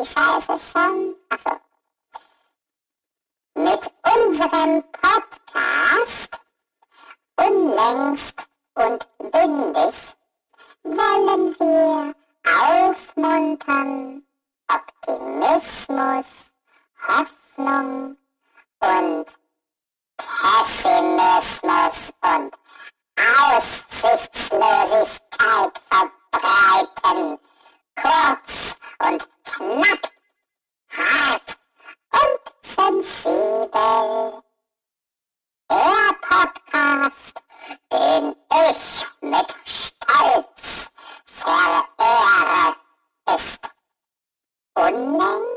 die Scheiße schon? Achso. Mit unserem Podcast Unlängst und bündig wollen wir aufmuntern, Optimismus, Hoffnung und Pessimismus und Aussichtslosigkeit verbreiten. Kurz und knapp, hart und sensibel. Der Podcast, den ich mit Stolz verehre, ist unlängst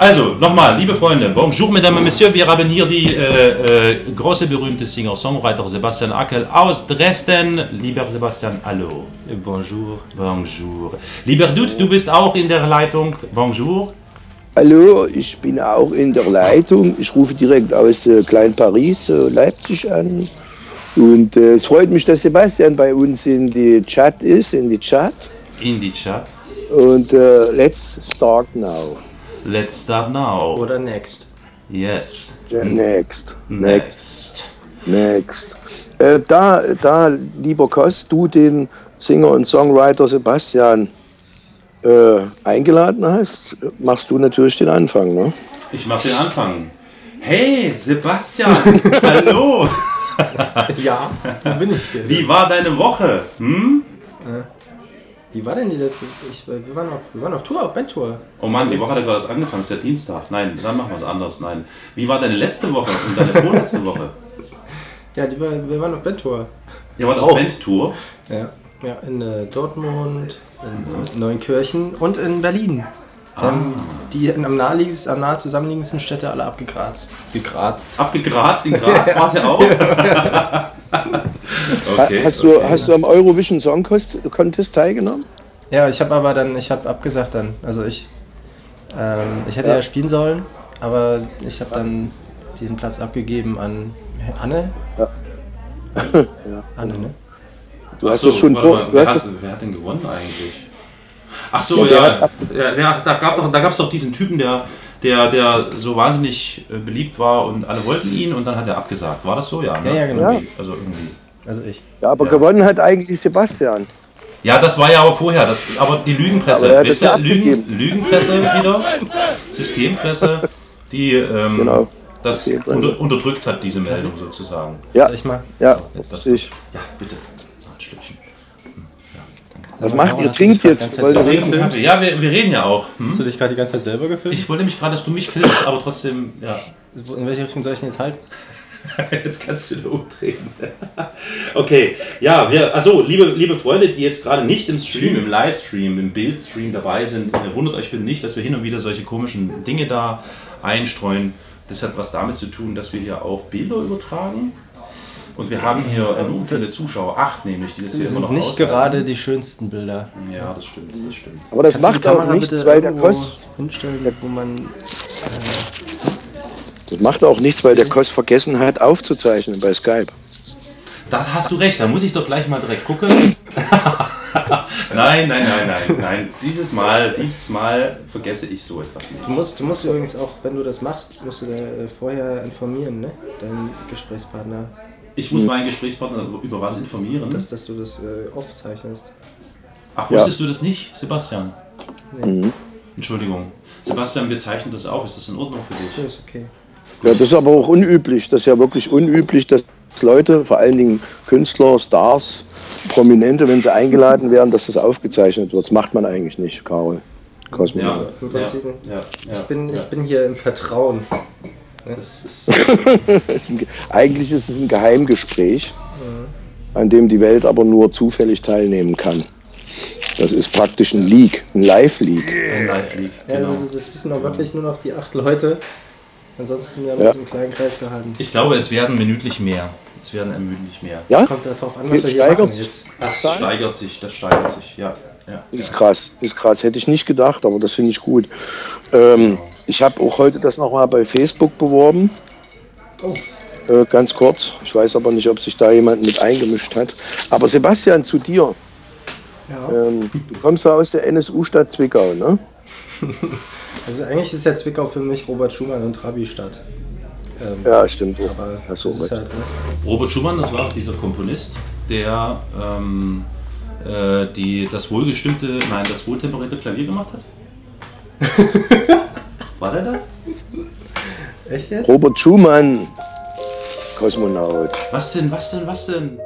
also nochmal, liebe Freunde, bonjour mesdames et messieurs, wir haben hier die äh, äh, große berühmte Singer-Songwriter Sebastian Ackel aus Dresden. Lieber Sebastian, hallo. Bonjour. Bonjour. Lieber Dude, du bist auch in der Leitung. Bonjour. Hallo, ich bin auch in der Leitung. Ich rufe direkt aus äh, Klein Paris, äh, Leipzig an. Und äh, es freut mich, dass Sebastian bei uns in die Chat ist, in die Chat. In die Chat. Und äh, let's start now. Let's start now. Oder next. Yes. Next, next, Next. next. Äh, da, da, lieber Kost, du den Singer und Songwriter Sebastian äh, eingeladen hast, machst du natürlich den Anfang, ne? Ich mach den Anfang. Hey, Sebastian, hallo. Ja, wo bin ich hier? Wie war deine Woche? Hm? Wie war denn die letzte? Ich, wir, waren auf, wir waren auf Tour, auf Bandtour. Oh Mann, die Woche hat ja gerade erst angefangen, ist ja Dienstag. Nein, dann machen wir es anders. Nein. Wie war deine letzte Woche und deine vorletzte Woche? Ja, die wir waren auf Bandtour. Ihr wart auf. Bandtour. Ja, ja in äh, Dortmund, in Neunkirchen und in Berlin. Wir haben die am, naheliegendsten- am nahe zusammenliegendsten Städte alle abgegrast. Gegratzt. Abgegrast in Graz, wart ihr auch? okay, hast, du, okay. hast du am Eurovision Song Contest teilgenommen? Ja, ich habe aber dann, ich habe abgesagt dann. Also ich, ähm, ich hätte ja. Ja. spielen sollen, aber ich habe dann diesen Platz abgegeben an Anne. Ja. Anne, ne? Du hast so, es schon warte vor. mal, Du wer, hast hat, wer hat denn gewonnen eigentlich? Ach so, Ja, ja. hat ja, ja da gab doch, da gab's doch diesen Typen, der, der, der so wahnsinnig äh, beliebt war und alle wollten ihn und dann hat er abgesagt. War das so? Ja, ne? Ja, ja, genau. Irgendwie, Also irgendwie. Also ich. ja, aber Ja. gewonnen hat eigentlich Sebastian. Ja, das war ja aber vorher. Das, aber die Lügenpresse, Aber er es ja ihr, Lügen. Lügenpresse wieder, Systempresse, die ähm, Genau. das unter, unterdrückt hat, diese Meldung sozusagen. Ja, Soll ich mal? ja, Jetzt das ich. Ja, bitte. Was macht ihr? Hast du dich Trinkt jetzt? ihr reden? gefilmt? Ja, wir, wir reden ja auch. Hm? Hast du dich gerade die ganze Zeit selber gefilmt? Ich wollte nämlich gerade, dass du mich filmst, aber trotzdem, ja. In welche Richtung soll ich denn jetzt halten? Jetzt kannst du ihn umdrehen. Okay, ja, wir, also liebe, liebe Freunde, die jetzt gerade nicht im Stream, im Livestream, im Bildstream dabei sind, äh, wundert euch bitte nicht, dass wir hin und wieder solche komischen Dinge da einstreuen. Das hat was damit zu tun, dass wir hier auch Bilder übertragen. Und wir haben hier enorm viele Zuschauer, acht nämlich, die das hier Das immer noch sind nicht aushalten. gerade die schönsten Bilder. Ja, das stimmt, das stimmt. Aber das Kannst macht auch nichts, weil der Kost. hinstellen, wo man Das macht auch nichts, weil der Kost vergessen hat, aufzuzeichnen bei Skype. Da hast du recht, da muss ich doch gleich mal direkt gucken. nein, nein, nein, nein, nein. Dieses Mal, dieses Mal vergesse ich so etwas nicht. Du musst, du musst übrigens auch, wenn du das machst, musst du da äh, vorher informieren, ne? Deinen Gesprächspartner, Ich muss meinen Gesprächspartner über was informieren. dass, dass du das äh, aufzeichnest. Ach, Ja. wusstest du das nicht, Sebastian? Mhm. Entschuldigung. Sebastian, wir zeichnen das auf. Ist das in Ordnung für Ja, dich? ist okay. Ja, das ist aber auch unüblich. Das ist ja wirklich unüblich, dass Leute, vor allen Dingen Künstler, Stars, Prominente, wenn sie eingeladen werden, dass das aufgezeichnet wird. Das macht man eigentlich nicht, Karol. Kosmo. Ja, Im ja, Prinzip. ja, ja. Ich bin, ja. ich bin hier im Vertrauen. Das ist, Eigentlich ist es ein Geheimgespräch, an dem die Welt aber nur zufällig teilnehmen kann. Das ist praktisch ein Leak, ein Live-Leak. Ein Live-Leak. Ja, Genau. also das wissen auch wirklich nur noch die acht Leute. Ansonsten wir haben Ja. uns im kleinen Kreis gehalten. Ich glaube, es werden minütlich mehr. Es werden minütlich mehr. Ja? Kommt darauf an, was wir hier machen jetzt. Das steigert sich, das steigert sich, ja. ja. Ist krass, ist krass. Hätte ich nicht gedacht, aber das finde ich gut. Ähm, ich habe auch heute das nochmal bei Facebook beworben. Äh, ganz kurz. Ich weiß aber nicht, ob sich da jemand mit eingemischt hat. Aber Sebastian, zu dir. Ja. Ähm, du kommst ja aus der NSU-Stadt Zwickau, ne? Also eigentlich ist ja Zwickau für mich Robert Schumann und Trabi-Stadt. Ähm, Ja, stimmt. Aber Hast du halt, ne? Robert Schumann, das war dieser Komponist, der ähm, äh, die, das wohlgestimmte, nein, das wohltemperierte Klavier gemacht hat. War der das? Echt jetzt? Robert Schumann, Kosmonaut. Was denn, was denn, was denn?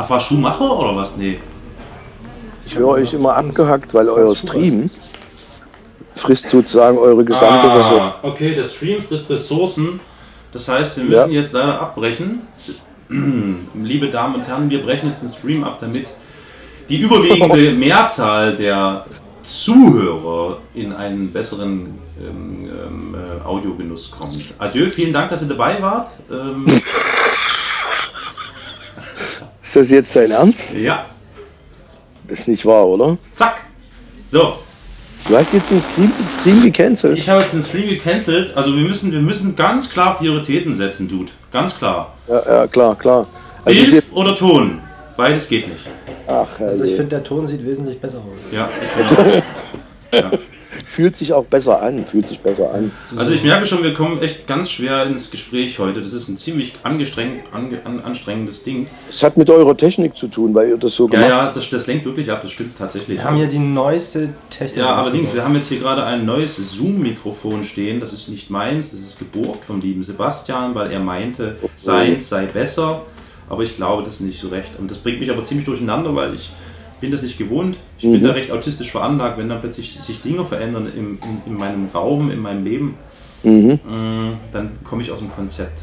Ach, war Schuhmacher oder was? Nee. Ich höre euch immer abgehackt, weil euer Stream frisst sozusagen eure gesamte Version. Ah, okay, der Stream frisst Ressourcen. Das heißt, wir müssen Ja. jetzt leider abbrechen. Liebe Damen und Herren, wir brechen jetzt den Stream ab, damit die überwiegende Mehrzahl der Zuhörer in einen besseren ähm, ähm, äh, Audiogenuss kommt. Adieu, vielen Dank, dass ihr dabei wart. Ähm, Ist das jetzt dein Ernst? ja, Das ist nicht wahr, oder? zack. So, Du hast jetzt den Stream, Stream gecancelt. ich habe jetzt den Stream gecancelt. Also wir müssen, wir müssen ganz klar Prioritäten setzen, Dude. Ganz klar. Ja, ja, klar, klar. Also ist Bild jetzt, oder Ton? Beides geht nicht. Ach, Also ich finde, der Ton sieht wesentlich besser aus. Ja, ich finde auch. fühlt sich auch besser an, fühlt sich besser an. Also ich merke schon, wir kommen echt ganz schwer ins Gespräch heute. Das ist ein ziemlich angestrengt, ange, an, anstrengendes Ding. Es hat mit eurer Technik zu tun, weil ihr das so Ja, gemacht ja, das, das lenkt wirklich ab, das stimmt tatsächlich. Wir haben hier die neueste Technik. Ja, allerdings, wir haben jetzt hier gerade ein neues Zoom-Mikrofon stehen. Das ist nicht meins, das ist geborgt vom lieben Sebastian, weil er meinte, seins sei besser. Aber ich glaube das nicht so recht. Und das bringt mich aber ziemlich durcheinander, weil ich bin das nicht gewohnt. Ich bin da recht autistisch veranlagt, wenn dann plötzlich sich Dinge verändern im, in, in meinem Raum, in meinem Leben, Mhm. mh, dann komme ich aus dem Konzept.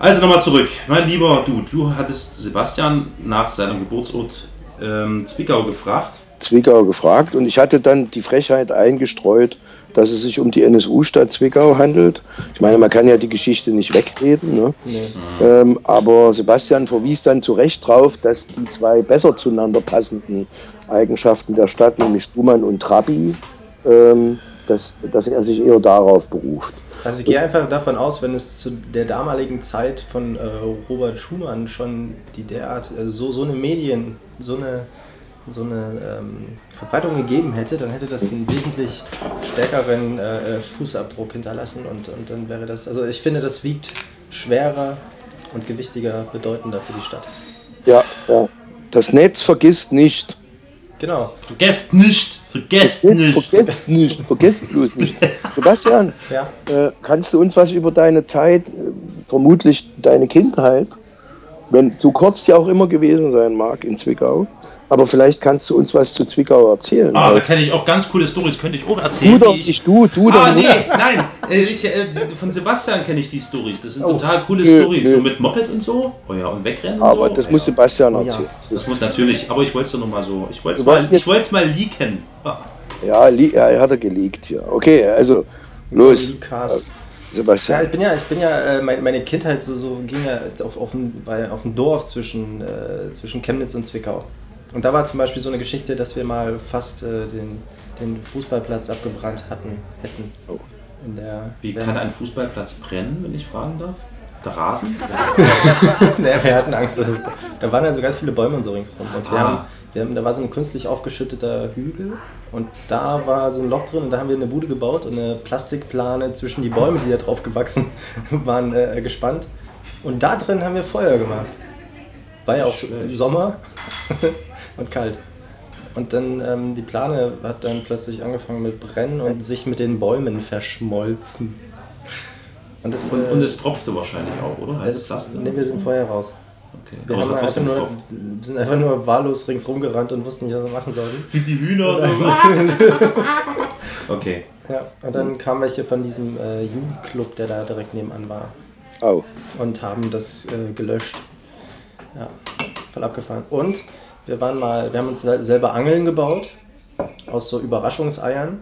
Also nochmal zurück. Mein lieber du, du hattest Sebastian nach seinem Geburtsort ähm, Zwickau gefragt. Zwickau gefragt und ich hatte dann die Frechheit eingestreut, dass es sich um die NSU-Stadt Zwickau handelt. Ich meine, man kann ja die Geschichte nicht wegreden, ne? ähm, aber Sebastian verwies dann zu Recht drauf, dass die zwei besser zueinander passenden Eigenschaften der Stadt, nämlich Stumann und Trabi, ähm, dass, dass er sich eher darauf beruft. Also ich gehe einfach davon aus, wenn es zu der damaligen Zeit von äh, Robert Schumann schon die derart äh, so, so eine Medien, so eine, so eine ähm, Verbreitung gegeben hätte, dann hätte das einen wesentlich stärkeren äh, äh, Fußabdruck hinterlassen und, und dann wäre das, also ich finde, das wiegt schwerer und gewichtiger, bedeutender für die Stadt. Ja, ja. Das Netz vergisst nicht. Genau. Vergesst nicht, vergesst Netz nicht. vergesst nicht, vergesst bloß nicht. Sebastian, Ja. Äh, kannst du uns was über deine Zeit, äh, vermutlich deine Kindheit, wenn so kurz die auch immer gewesen sein mag in Zwickau, aber vielleicht kannst du uns was zu Zwickau erzählen. Ah, da kenne ich auch ganz coole Stories, könnte ich auch du erzählen. doch die ich- nicht, du, du Ah, doch nee, nein. Äh, Ich, äh, von Sebastian kenne ich die Stories. Das sind Oh. total coole Nö, Stories. nö. So mit Moped und so. Oh ja, und wegrennen und Aber so. das ja. muss Sebastian Ja. erzählen. Das muss natürlich, aber ich wollte es doch nochmal so. Ich wollte es Du mal, wolltest jetzt- ich wollte es mal leaken. Ah. Ja, li ja, er hat er geleakt hier. Okay, also los, Lukas. äh, Ja, Sebastian. ich bin ja, ich bin ja, äh, meine, meine Kindheit so, so ging ja jetzt auf, auf, ein, war ja auf ein Dorf zwischen, äh, zwischen Chemnitz und Zwickau. Und da war zum Beispiel so eine Geschichte, dass wir mal fast äh, den, den Fußballplatz abgebrannt hatten, hätten. Oh. In der, Wie der, kann ein Fußballplatz brennen, wenn ich fragen darf? Der Rasen? naja, wir hatten Angst, dass es, da waren ja so ganz viele Bäume und so ringsrum. Und wir Ah. haben, wir haben, da war so ein künstlich aufgeschütteter Hügel und da war so ein Loch drin und da haben wir eine Bude gebaut und eine Plastikplane zwischen die Bäume, die da drauf gewachsen waren, äh, gespannt. Und da drin haben wir Feuer gemacht. War ja auch Schlecht. Sommer und kalt. Und dann ähm, die Plane hat dann plötzlich angefangen mit Brennen und sich mit den Bäumen verschmolzen. Und, das, Und, äh, und es tropfte wahrscheinlich auch, oder? Heißt es es, das? nee, wir sind vorher raus. Okay. Wir es haben einfach nur, sind einfach nur wahllos ringsrum gerannt und wussten nicht, was wir machen sollten. Wie die Hühner. okay. Ja, und dann kamen welche von diesem äh, Jugendclub, der da direkt nebenan war, Au. und haben das äh, gelöscht. Ja, voll abgefahren. Und wir waren mal, wir haben uns sel- selber Angeln gebaut aus so Überraschungseiern.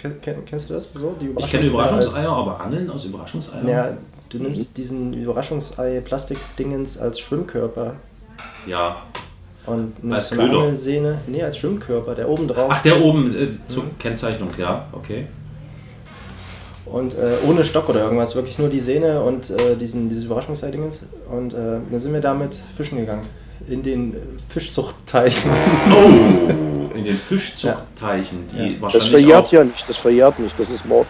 Ken, ken, kennst du das? So, die Ich kenne Überraschungseier aber Angeln aus Überraschungseiern? Ja, du nimmst diesen Überraschungsei-Plastikdingens als Schwimmkörper Ja. und Als so eine Köder. Angelsehne. Nee, als Schwimmkörper, der oben drauf. Ach, der oben äh, zur Kennzeichnung, ja, okay. Und äh, ohne Stock oder irgendwas, wirklich nur die Sehne und äh, diesen, dieses Überraschungsei-Dingens. Und äh, dann sind wir damit fischen gegangen. In den Fischzuchtteichen. Oh, in den Fischzuchtteichen, die Ja. Das verjährt auch, ja nicht, das verjährt nicht, das ist Mord.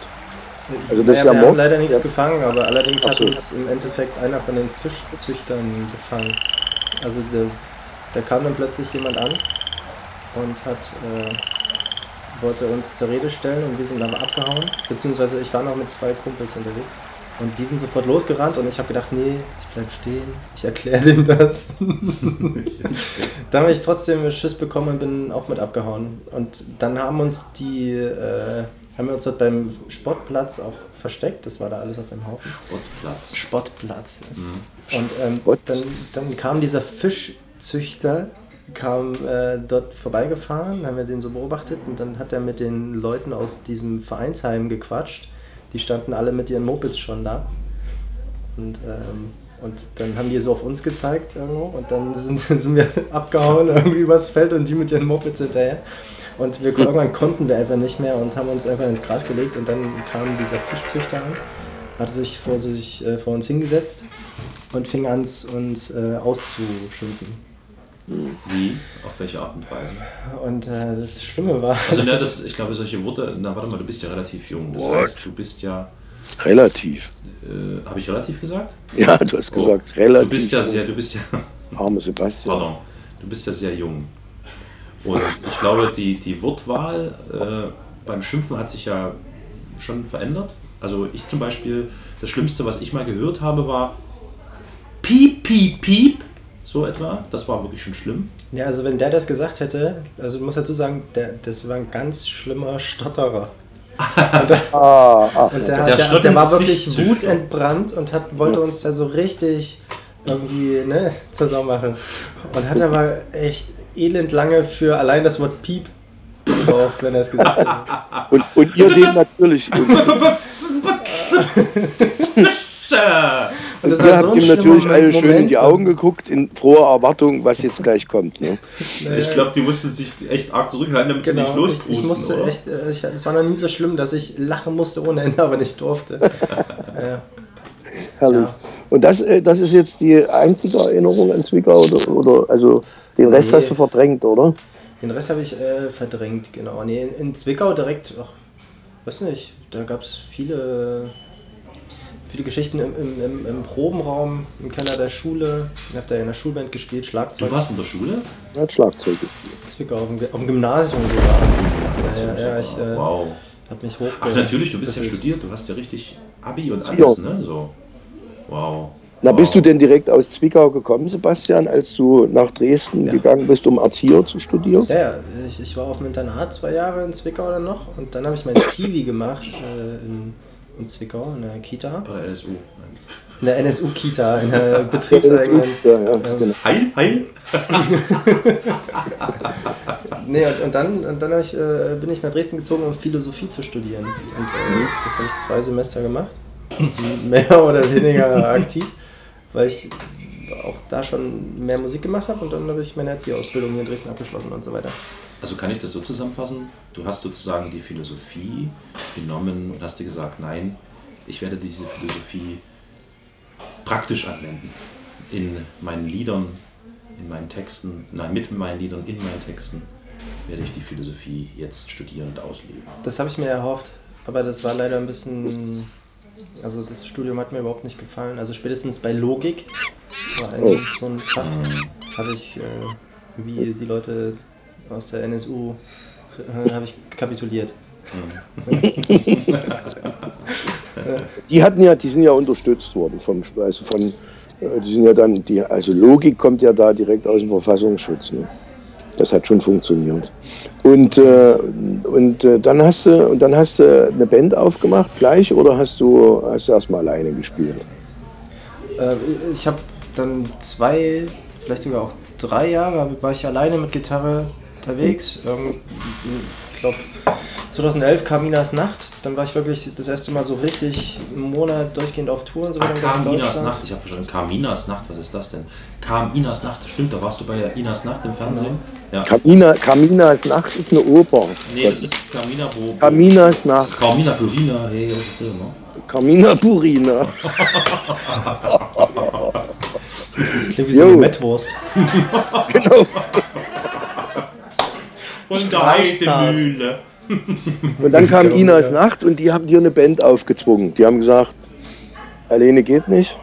Also das ist ja, ja wir Mord. haben leider nichts Ja. gefangen, aber allerdings Ach hat so. uns im Endeffekt einer von den Fischzüchtern gefangen. Also der, da kam dann plötzlich jemand an und hat äh, wollte uns zur Rede stellen und wir sind dann abgehauen. Beziehungsweise ich war noch mit zwei Kumpels unterwegs. Und die sind sofort losgerannt und ich habe gedacht, nee, bleib stehen, ich erkläre dem das. dann habe ich trotzdem Schiss bekommen und bin auch mit abgehauen. Und dann haben uns die, äh, haben wir uns dort beim Sportplatz auch versteckt, das war da alles auf einem Haufen. Sportplatz. Sportplatz. Und ähm, Sport. dann, dann kam dieser Fischzüchter, kam äh, dort vorbeigefahren, haben wir den so beobachtet und dann hat er mit den Leuten aus diesem Vereinsheim gequatscht. Die standen alle mit ihren Mopeds schon da. Und, ähm, und dann haben die so auf uns gezeigt irgendwo und dann sind, sind wir abgehauen irgendwie übers Feld und die mit ihren Mopeds hinterher. Und wir, irgendwann konnten wir einfach nicht mehr und haben uns einfach ins Gras gelegt und dann kam dieser Fischzüchter an, hatte sich vor, sich, äh, vor uns hingesetzt und fing an, uns äh, auszuschimpfen. Wie? Auf welche Art und Weise? Und äh, das Schlimme war, Also, ne, das, ich glaube, solche Worte, na warte mal, du bist ja relativ jung. Das heißt, du bist ja, Relativ. äh, habe ich relativ gesagt? Ja, du hast gesagt, Du relativ. bist ja sehr, du bist ja, Arme Sebastian. pardon, du bist ja sehr jung. Und ich glaube, die, die Wortwahl äh, beim Schimpfen hat sich ja schon verändert. Also ich zum Beispiel, das Schlimmste, was ich mal gehört habe, war Piep, Piep, Piep. So etwa. Das war wirklich schon schlimm. ja, also wenn der das gesagt hätte, also ich muss dazu sagen, der, das war ein ganz schlimmer Stotterer. Ah, ah, Und der, Der der, der, war wirklich wutentbrannt und hat, wollte uns da so richtig irgendwie ne, zur Sau machen. Und hat aber echt elend lange für allein das Wort Piep gebraucht, wenn er es gesagt hat. und, und ihr den natürlich. Und Fische! Und das ihr war habt so ein ihm natürlich alle schön in Moment. die Augen geguckt, in froher Erwartung, was jetzt gleich kommt. Ne? Ich glaube, die mussten sich echt arg zurückhalten, damit sie nicht Genau, ich, losprusten. ich musste oder? echt, äh, ich, es war noch nie so schlimm, dass ich lachen musste ohne Ende, aber nicht durfte. ja. Herrlich. Ja. Und das, äh, das ist jetzt die einzige Erinnerung an Zwickau oder, oder also den Rest Nee. hast du verdrängt, oder? Den Rest habe ich äh, verdrängt, genau. Nee, in, in Zwickau direkt, ach, weiß nicht, da gab es viele, viele Geschichten im, im, im, im Probenraum, im Keller der Schule. Ich habe da in der Schulband gespielt, Schlagzeug. Du warst in der Schule? Er hat Schlagzeug gespielt. Zwickau, auf dem, auf dem Gymnasium sogar. Ja, ja, ja, ich äh, wow. habe mich hoch. Ach, natürlich, du bist ja studiert, du hast ja richtig Abi und Ja. alles, ne? So. Wow. Na, wow. bist du denn direkt aus Zwickau gekommen, Sebastian, als du nach Dresden Ja. gegangen bist, um Erzieher zu studieren? Ja, ja, ich, ich war auf dem Internat zwei Jahre in Zwickau dann noch und dann habe ich mein Zivi gemacht äh, in, in Zwickau, in der Kita. Bei der NSU. In der NSU-Kita, in der betriebseigenen. Ja, ja, genau. Heil, heil. Nee, und, und dann, und dann ich, äh, bin ich nach Dresden gezogen, um Philosophie zu studieren. Und äh, das habe ich zwei Semester gemacht. mehr oder weniger aktiv, weil ich auch da schon mehr Musik gemacht habe und dann habe ich meine Erzieherausbildung hier in Dresden abgeschlossen und so weiter. Also kann ich das so zusammenfassen? Du hast sozusagen die Philosophie genommen und hast dir gesagt, nein, ich werde diese Philosophie praktisch anwenden. In meinen Liedern, in meinen Texten, nein, mit meinen Liedern, in meinen Texten werde ich die Philosophie jetzt studieren und ausleben. Das habe ich mir erhofft, aber das war leider ein bisschen. Also das Studium hat mir überhaupt nicht gefallen. Also spätestens bei Logik war ein, Oh. so ein Fach, habe ich, äh, wie die Leute aus der NSU, äh, habe ich kapituliert. Die hatten ja, die sind ja unterstützt worden vom, also von, äh, die sind ja dann, die, also Logik kommt ja da direkt aus dem Verfassungsschutz. Ne? Das hat schon funktioniert. Und, äh, und äh, dann hast du, und dann hast du eine Band aufgemacht gleich oder hast du, hast du erstmal alleine gespielt? Äh, ich habe dann zwei, vielleicht sogar auch drei Jahre, war ich alleine mit Gitarre unterwegs. Ähm, ich glaube, 2011 kam Minas Nacht. Dann war ich wirklich das erste Mal so richtig einen Monat durchgehend auf Tour und so Ah, kam Inas Deutschland. Nacht, ich habe verstanden, kam Inas Nacht, was ist das denn? Kam Inas Nacht, stimmt, da warst du bei der Inas Nacht im Fernsehen? Ja. Kamina, Kaminas Nacht ist eine Oper. Nee, das ist Kamina, wo. Kaminas Nacht, Kamina Burina, hey, was ist das immer? Kamina Burina. Das klingt wie so eine Mettwurst. genau. Von der. Heidemühle. Und dann kam Genau, Inas ja. Nacht und die haben dir eine Band aufgezwungen. Die haben gesagt, alleine geht nicht.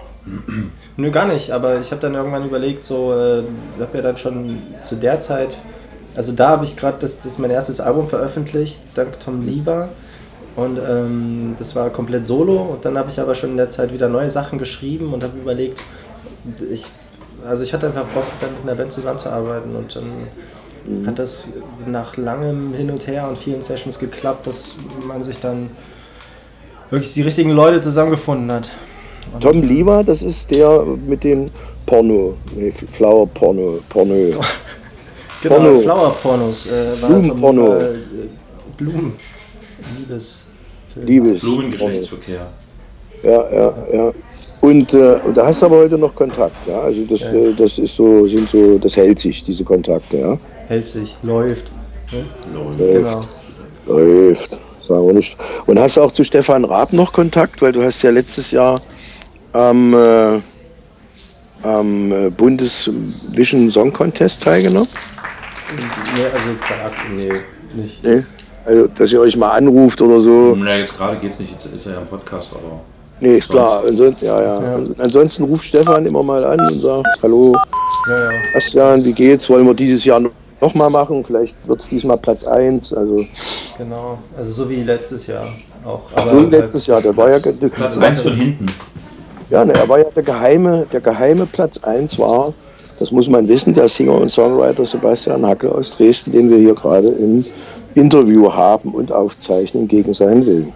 Nö, gar nicht, aber ich habe dann irgendwann überlegt, so, äh, ich habe ja dann schon zu der Zeit, also da habe ich gerade das, das mein erstes Album veröffentlicht, dank Tom Lever. Und ähm, das war komplett solo und dann habe ich aber schon in der Zeit wieder neue Sachen geschrieben und habe überlegt, ich, also ich hatte einfach Bock, dann mit einer Band zusammenzuarbeiten und dann hat das nach langem Hin und Her und vielen Sessions geklappt, dass man sich dann wirklich die richtigen Leute zusammengefunden hat. Und, Tom Lever, das ist der mit den Porno, nee, Flower Porno, Porno. Genau, Porno. Flower-Pornos. Äh, war Blumenporno. Äh, Blumen. Liebes. Liebes. Blumengeschlechtsverkehr. Ja, ja, ja. Und, äh, und da hast du aber heute noch Kontakt, ja. Also das, Ja. äh, das ist so, sind so, das hält sich, diese Kontakte, ja. Hält sich, läuft. Ne? Lol. Genau. Läuft, sagen wir nicht. Und hast du auch zu Stefan Raab noch Kontakt, weil du hast ja letztes Jahr am, äh, am äh, Bundesvision Song Contest teilgenommen? Nee, also jetzt bei Akt, nee, nicht. Nee? Also, dass ihr euch mal anruft oder so. Na, jetzt gerade geht's nicht, jetzt ist er ja im Podcast, aber. Nee, ist klar. Ansonsten, ja, ja. Ja. Ansonsten ruft Stefan immer mal an und sagt, hallo, Ja, ja. Bastian, wie geht's? Wollen wir dieses Jahr noch mal machen? Vielleicht wird es diesmal Platz 1. Also Genau. Also so wie letztes Jahr auch. so letztes Jahr, der war ja, ge- Platz 1 von hinten. ja, ne, er war ja der geheime, der geheime Platz 1 war, das muss man wissen, der Singer und Songwriter Sebastian Hackel aus Dresden, den wir hier gerade im Interview haben und aufzeichnen gegen seinen Willen.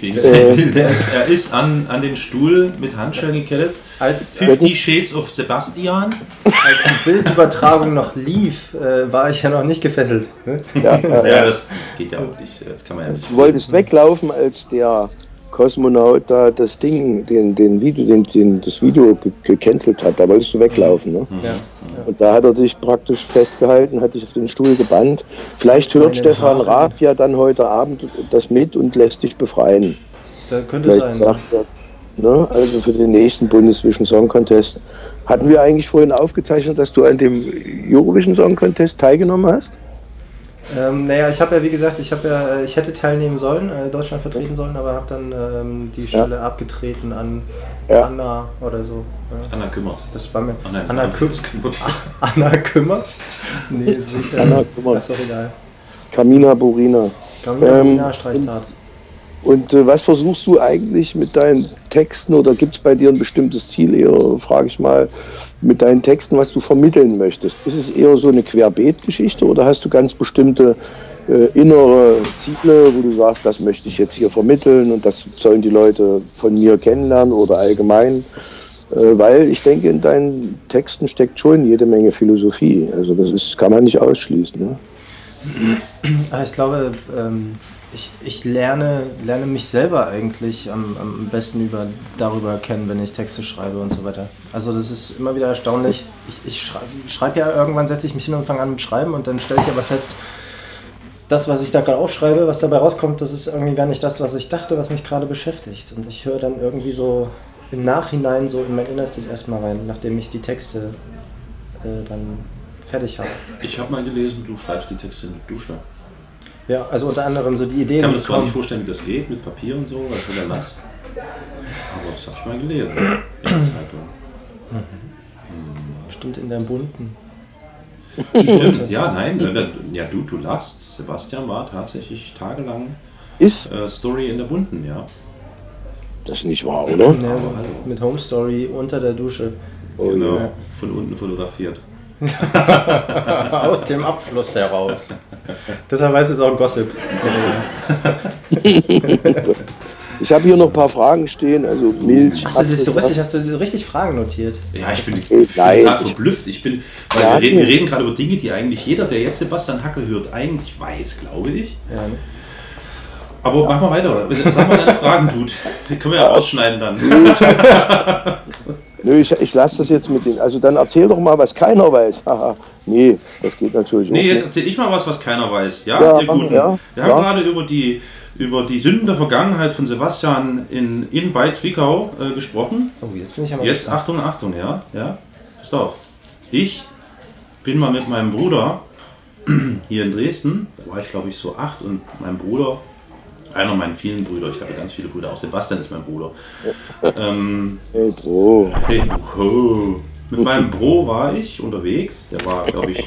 Gegen Äh. ist, er ist an, an den Stuhl mit Handschellen gekettet. Als, 50 Shades of Sebastian. als die Bildübertragung noch lief, äh, war ich ja noch nicht gefesselt. Ne? Ja, äh, Ja, das geht ja auch nicht. Das kann man ja nicht. Du wolltest weglaufen, als der Kosmonaut da das Ding, den, den Video, den, den, das Video ge gecancelt hat. Da wolltest du weglaufen. Ne? Ja. Und da hat er dich praktisch festgehalten, hat dich auf den Stuhl gebannt. Vielleicht hört Meine Stefan. Raab ja dann heute Abend das mit und lässt dich befreien. Da könnte Vielleicht sein. sagt er, ne, also für den nächsten Bundesvision Song Contest. Hatten wir eigentlich vorhin aufgezeichnet, dass du an dem Eurovision Song Contest teilgenommen hast? Ähm, naja, ich habe ja, wie gesagt, ich habe ja, äh, ich hätte teilnehmen sollen, äh, Deutschland vertreten sollen, aber habe dann ähm, die Stelle abgetreten an Ja. Anna oder so. Ja. Anna kümmert. Das war mir. Nein, Anna, Anna Kü ist kein Wort. Anna kümmert? Nee, das ist ja. Anna kümmert. Das ist doch egal. Kamina Burina. Camilla Ähm, ähm, streicht hart. Und äh, was versuchst du eigentlich mit deinen Texten oder gibt es bei dir ein bestimmtes Ziel eher, frage ich mal, mit deinen Texten, was du vermitteln möchtest? Ist es eher so eine Querbeet-Geschichte oder hast du ganz bestimmte äh, innere Ziele, wo du sagst, das möchte ich jetzt hier vermitteln und das sollen die Leute von mir kennenlernen oder allgemein? Äh, weil ich denke, in deinen Texten steckt schon jede Menge Philosophie. Also das ist, kann man nicht ausschließen. Ne? Ich glaube, ähm, ich, ich lerne, lerne mich selber eigentlich am, am besten über, darüber kennen, wenn ich Texte schreibe und so weiter. Also das ist immer wieder erstaunlich. Ich, ich schreibe schreib ja irgendwann, setze ich mich hin und fange an mit Schreiben und dann stelle ich aber fest, das, was ich da gerade aufschreibe, was dabei rauskommt, das ist irgendwie gar nicht das, was ich dachte, was mich gerade beschäftigt. Und ich höre dann irgendwie so im Nachhinein so in mein Innerstes erstmal rein, nachdem ich die Texte äh, dann fertig habe. Ich habe mal gelesen, du schreibst die Texte in der Dusche. Ja, also unter anderem so die Ideen. Ich kann mir das zwar nicht vorstellen, wie das geht mit Papier und so, wird ja nass. Aber das habe ich mal gelesen in der Zeitung. Bestimmt in der bunten. Stimmt, ja, nein, wenn der- ja du, du lachst. Sebastian war tatsächlich tagelang Ist äh, Story in der Bunten, ja. das nicht wahr, oder? Ja, so mit Home Story unter der Dusche. Oh, genau, ja. von unten fotografiert. Aus dem Abfluss heraus. Deshalb weiß es auch Gossip. Ich habe hier noch ein paar Fragen stehen, also Milch. Achso, das ist so richtig, hast du richtig Fragen notiert. Ja, ich bin nein, total verblüfft. Ich bin, weil Ja, wir, reden, wir reden gerade über Dinge, die eigentlich jeder, der jetzt Sebastian Hackel hört, eigentlich weiß, glaube ich. Ja? Aber mach mal weiter. Sag mal deine Fragen, Dude. Die können wir ja ausschneiden dann. Nö, ich, ich lasse das jetzt mit den. Also dann erzähl doch mal, was keiner weiß. Haha. nee, das geht natürlich Nee, auch jetzt nicht. erzähle ich mal was, was keiner weiß. Ja, Ja, ihr Guten. ja, wir haben ja. gerade über die, über die Sünden der Vergangenheit von Sebastian in, in bei Zwickau äh, gesprochen. Oh, jetzt bin ich aber Jetzt gespannt. Achtung, Achtung, ja. ja. Passt auf. Ich bin mal mit meinem Bruder hier in Dresden, da war ich glaube ich so acht und mein Bruder, einer meiner vielen Brüder, ich habe ganz viele Brüder, auch Sebastian ist mein Bruder. ähm, Hey, Bro. Hey, oh. Mit meinem Bro war ich unterwegs. Der war, glaube ich,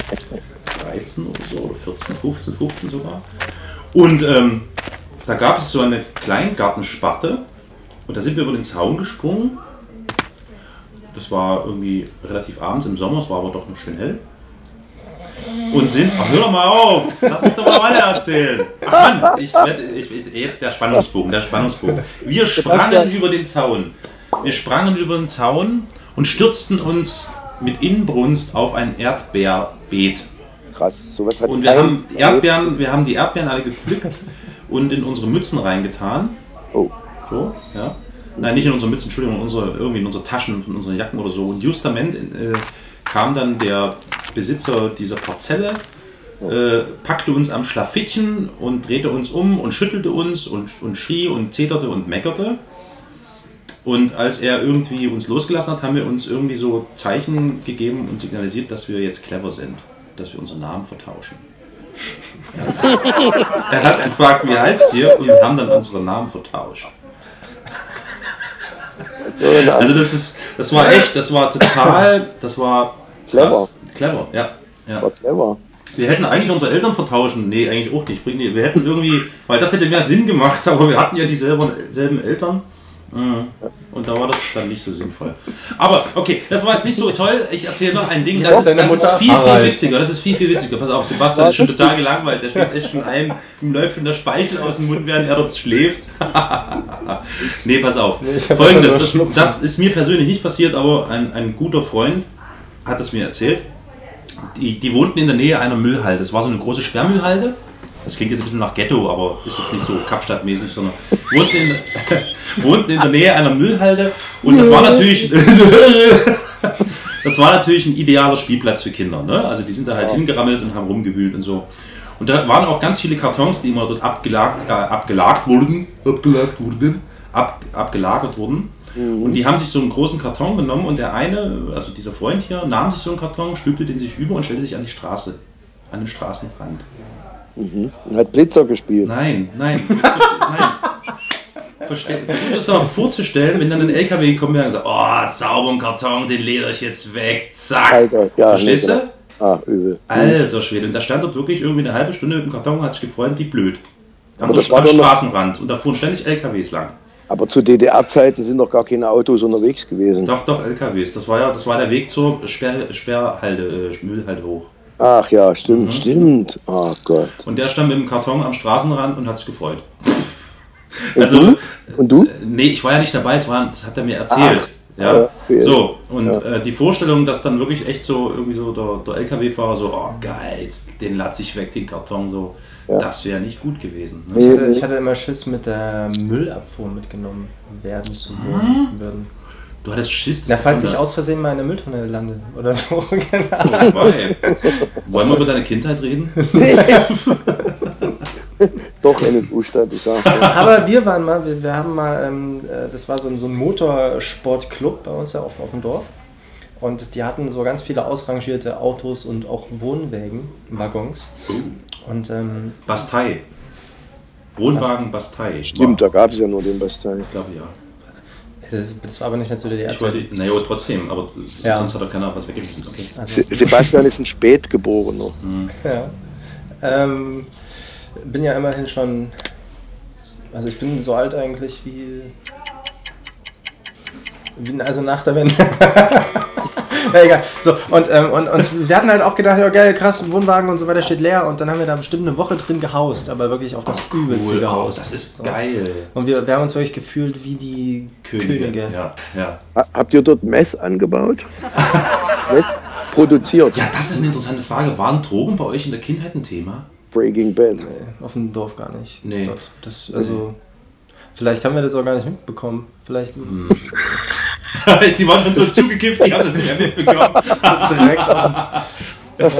13 oder so, oder 14, 15, 15 sogar. Und ähm, da gab es so eine Kleingartensparte. Und da sind wir über den Zaun gesprungen. Das war irgendwie relativ abends im Sommer, es war aber doch noch schön hell. Und sind, ach, hör doch mal auf, lass mich doch mal weiter erzählen. Ach Mann, ich, ich, jetzt der Spannungsbogen, der Spannungsbogen. Wir sprangen über den Zaun. Wir sprangen über den Zaun und stürzten uns mit Inbrunst auf ein Erdbeerbeet. Krass. Sowas hat Und wir haben Erdbeeren, wir haben die Erdbeeren alle gepflückt und in unsere Mützen reingetan. Oh. So, ja. Nein, nicht in unsere Mützen, Entschuldigung, in unsere, irgendwie in unsere Taschen von unseren Jacken oder so. Und justament äh, kam dann der Besitzer dieser Parzelle, äh, packte uns am Schlafittchen und drehte uns um und schüttelte uns und, und schrie und zeterte und meckerte. Und als er irgendwie uns losgelassen hat, haben wir uns irgendwie so Zeichen gegeben und signalisiert, dass wir jetzt clever sind, dass wir unseren Namen vertauschen. Er hat, er hat gefragt, wie heißt ihr? Und wir haben dann unseren Namen vertauscht. Also das ist, das war echt, das war total, das war Clever. krass. Clever, ja. ja. War clever. Wir hätten eigentlich unsere Eltern vertauschen. Nee, eigentlich auch nicht. Wir hätten irgendwie, weil das hätte mehr Sinn gemacht, aber wir hatten ja dieselben selben Eltern. Mhm. Und da war das dann nicht so sinnvoll. Aber okay, das war jetzt nicht so toll. Ich erzähle noch ein Ding, das, ist, das ist viel, viel witziger. Das ist viel, viel witziger. Pass auf, Sebastian ist schon total gelangweilt. Der steht echt schon ein, ihm läuft schon der Speichel aus dem Mund, während er dort schläft. nee, pass auf. Folgendes, das, das ist mir persönlich nicht passiert, aber ein, ein guter Freund hat es mir erzählt. Die, die wohnten in der Nähe einer Müllhalde. Das war so eine große Sperrmüllhalde. Das klingt jetzt ein bisschen nach Ghetto, aber ist jetzt nicht so Kapstadtmäßig, sondern wohnten in, wohnten in der Nähe einer Müllhalde. Und das war natürlich, das war natürlich ein idealer Spielplatz für Kinder. Ne? Also die sind da halt hingerammelt und haben rumgewühlt und so. Und da waren auch ganz viele Kartons, die immer dort abgelagt, äh, abgelagt wurden, abgelagt wurden, ab, abgelagert wurden. Und die haben sich so einen großen Karton genommen und der eine, also dieser Freund hier, nahm sich so einen Karton, stülpte den sich über und stellte sich an die Straße, an den Straßenrand. Und hat Blitzer gespielt. Nein, nein, nein. Verste Versuch das mal vorzustellen, wenn dann ein LKW kommt und sagt, oh, sauberen Karton, den leder ich jetzt weg, zack. Alter, ja. Verstehst nee, du? genau. Ah, übel. Alter Schwede, und da stand dort wirklich irgendwie eine halbe Stunde dem Karton und hat sich gefreut, wie blöd. Am, Straßenrand und da fuhren ständig LKWs lang. Aber zu DDR-Zeiten sind doch gar keine Autos unterwegs gewesen. Doch, doch, LKWs. Das war ja, das war der Weg zur Sperr, Sperrhalde, äh, Müllhalde hoch. Ach ja, stimmt, Mhm. stimmt. Oh Gott. Und der stand mit dem Karton am Straßenrand und hat sich gefreut. Und Also, du? Und du? Nee, ich war ja nicht dabei, es war, das hat er mir erzählt. Ach, ja. ja. So, und Ja. äh, die Vorstellung, dass dann wirklich echt so irgendwie so der, der LKW-Fahrer so, oh geil, jetzt den latz ich weg, den Karton so, Ja. das wäre nicht gut gewesen. Ne? Ich Nee, hatte, nee. ich hatte immer Schiss mit der Müllabfuhr mitgenommen werden zu würden. Du hattest Schiss. Na, falls ich aus Versehen mal in der Mülltonne lande oder so. Genau. Wobei, Wollen wir über deine Kindheit reden? Doch, NFU-Stadt, ich sag's dir. Aber wir waren mal, wir, wir haben mal, ähm, äh, das war so ein, so ein Motorsportclub bei uns ja auf, auf dem Dorf. Und die hatten so ganz viele ausrangierte Autos und auch Wohnwägen, Waggons. Und ähm, Bastei. Wohnwagen Bastei. Stimmt, da gab es ja nur den Bastei. Ich glaube ja. äh, das war aber nicht mehr zu der wollte, naja, trotzdem, aber Ja. sonst hat doch keiner was weggeschmissen. Okay. Also, Se Sebastian ist ein Spätgeborener. ja. Ähm, bin ja immerhin schon, also ich bin so alt eigentlich wie, wie also nach der Wende. ja, egal. So, und, ähm, und, und wir hatten halt auch gedacht, ja geil, krass, Wohnwagen und so weiter steht leer und dann haben wir da bestimmt eine Woche drin gehaust, aber wirklich auf das übelste Cool, oh, gehaust. das ist So. geil. Und wir, wir haben uns wirklich gefühlt wie die Könige. Ja, ja. Ha habt ihr dort Mess angebaut? Mess produziert? Ja, das ist eine interessante Frage. Waren Drogen bei euch in der Kindheit ein Thema? Breaking Bad. Auf dem Dorf gar nicht. Nee. Dort. Das, also, vielleicht haben wir das auch gar nicht mitbekommen. Vielleicht Hm. die waren schon so zugekifft, die haben das nicht mehr mitbekommen. direkt auf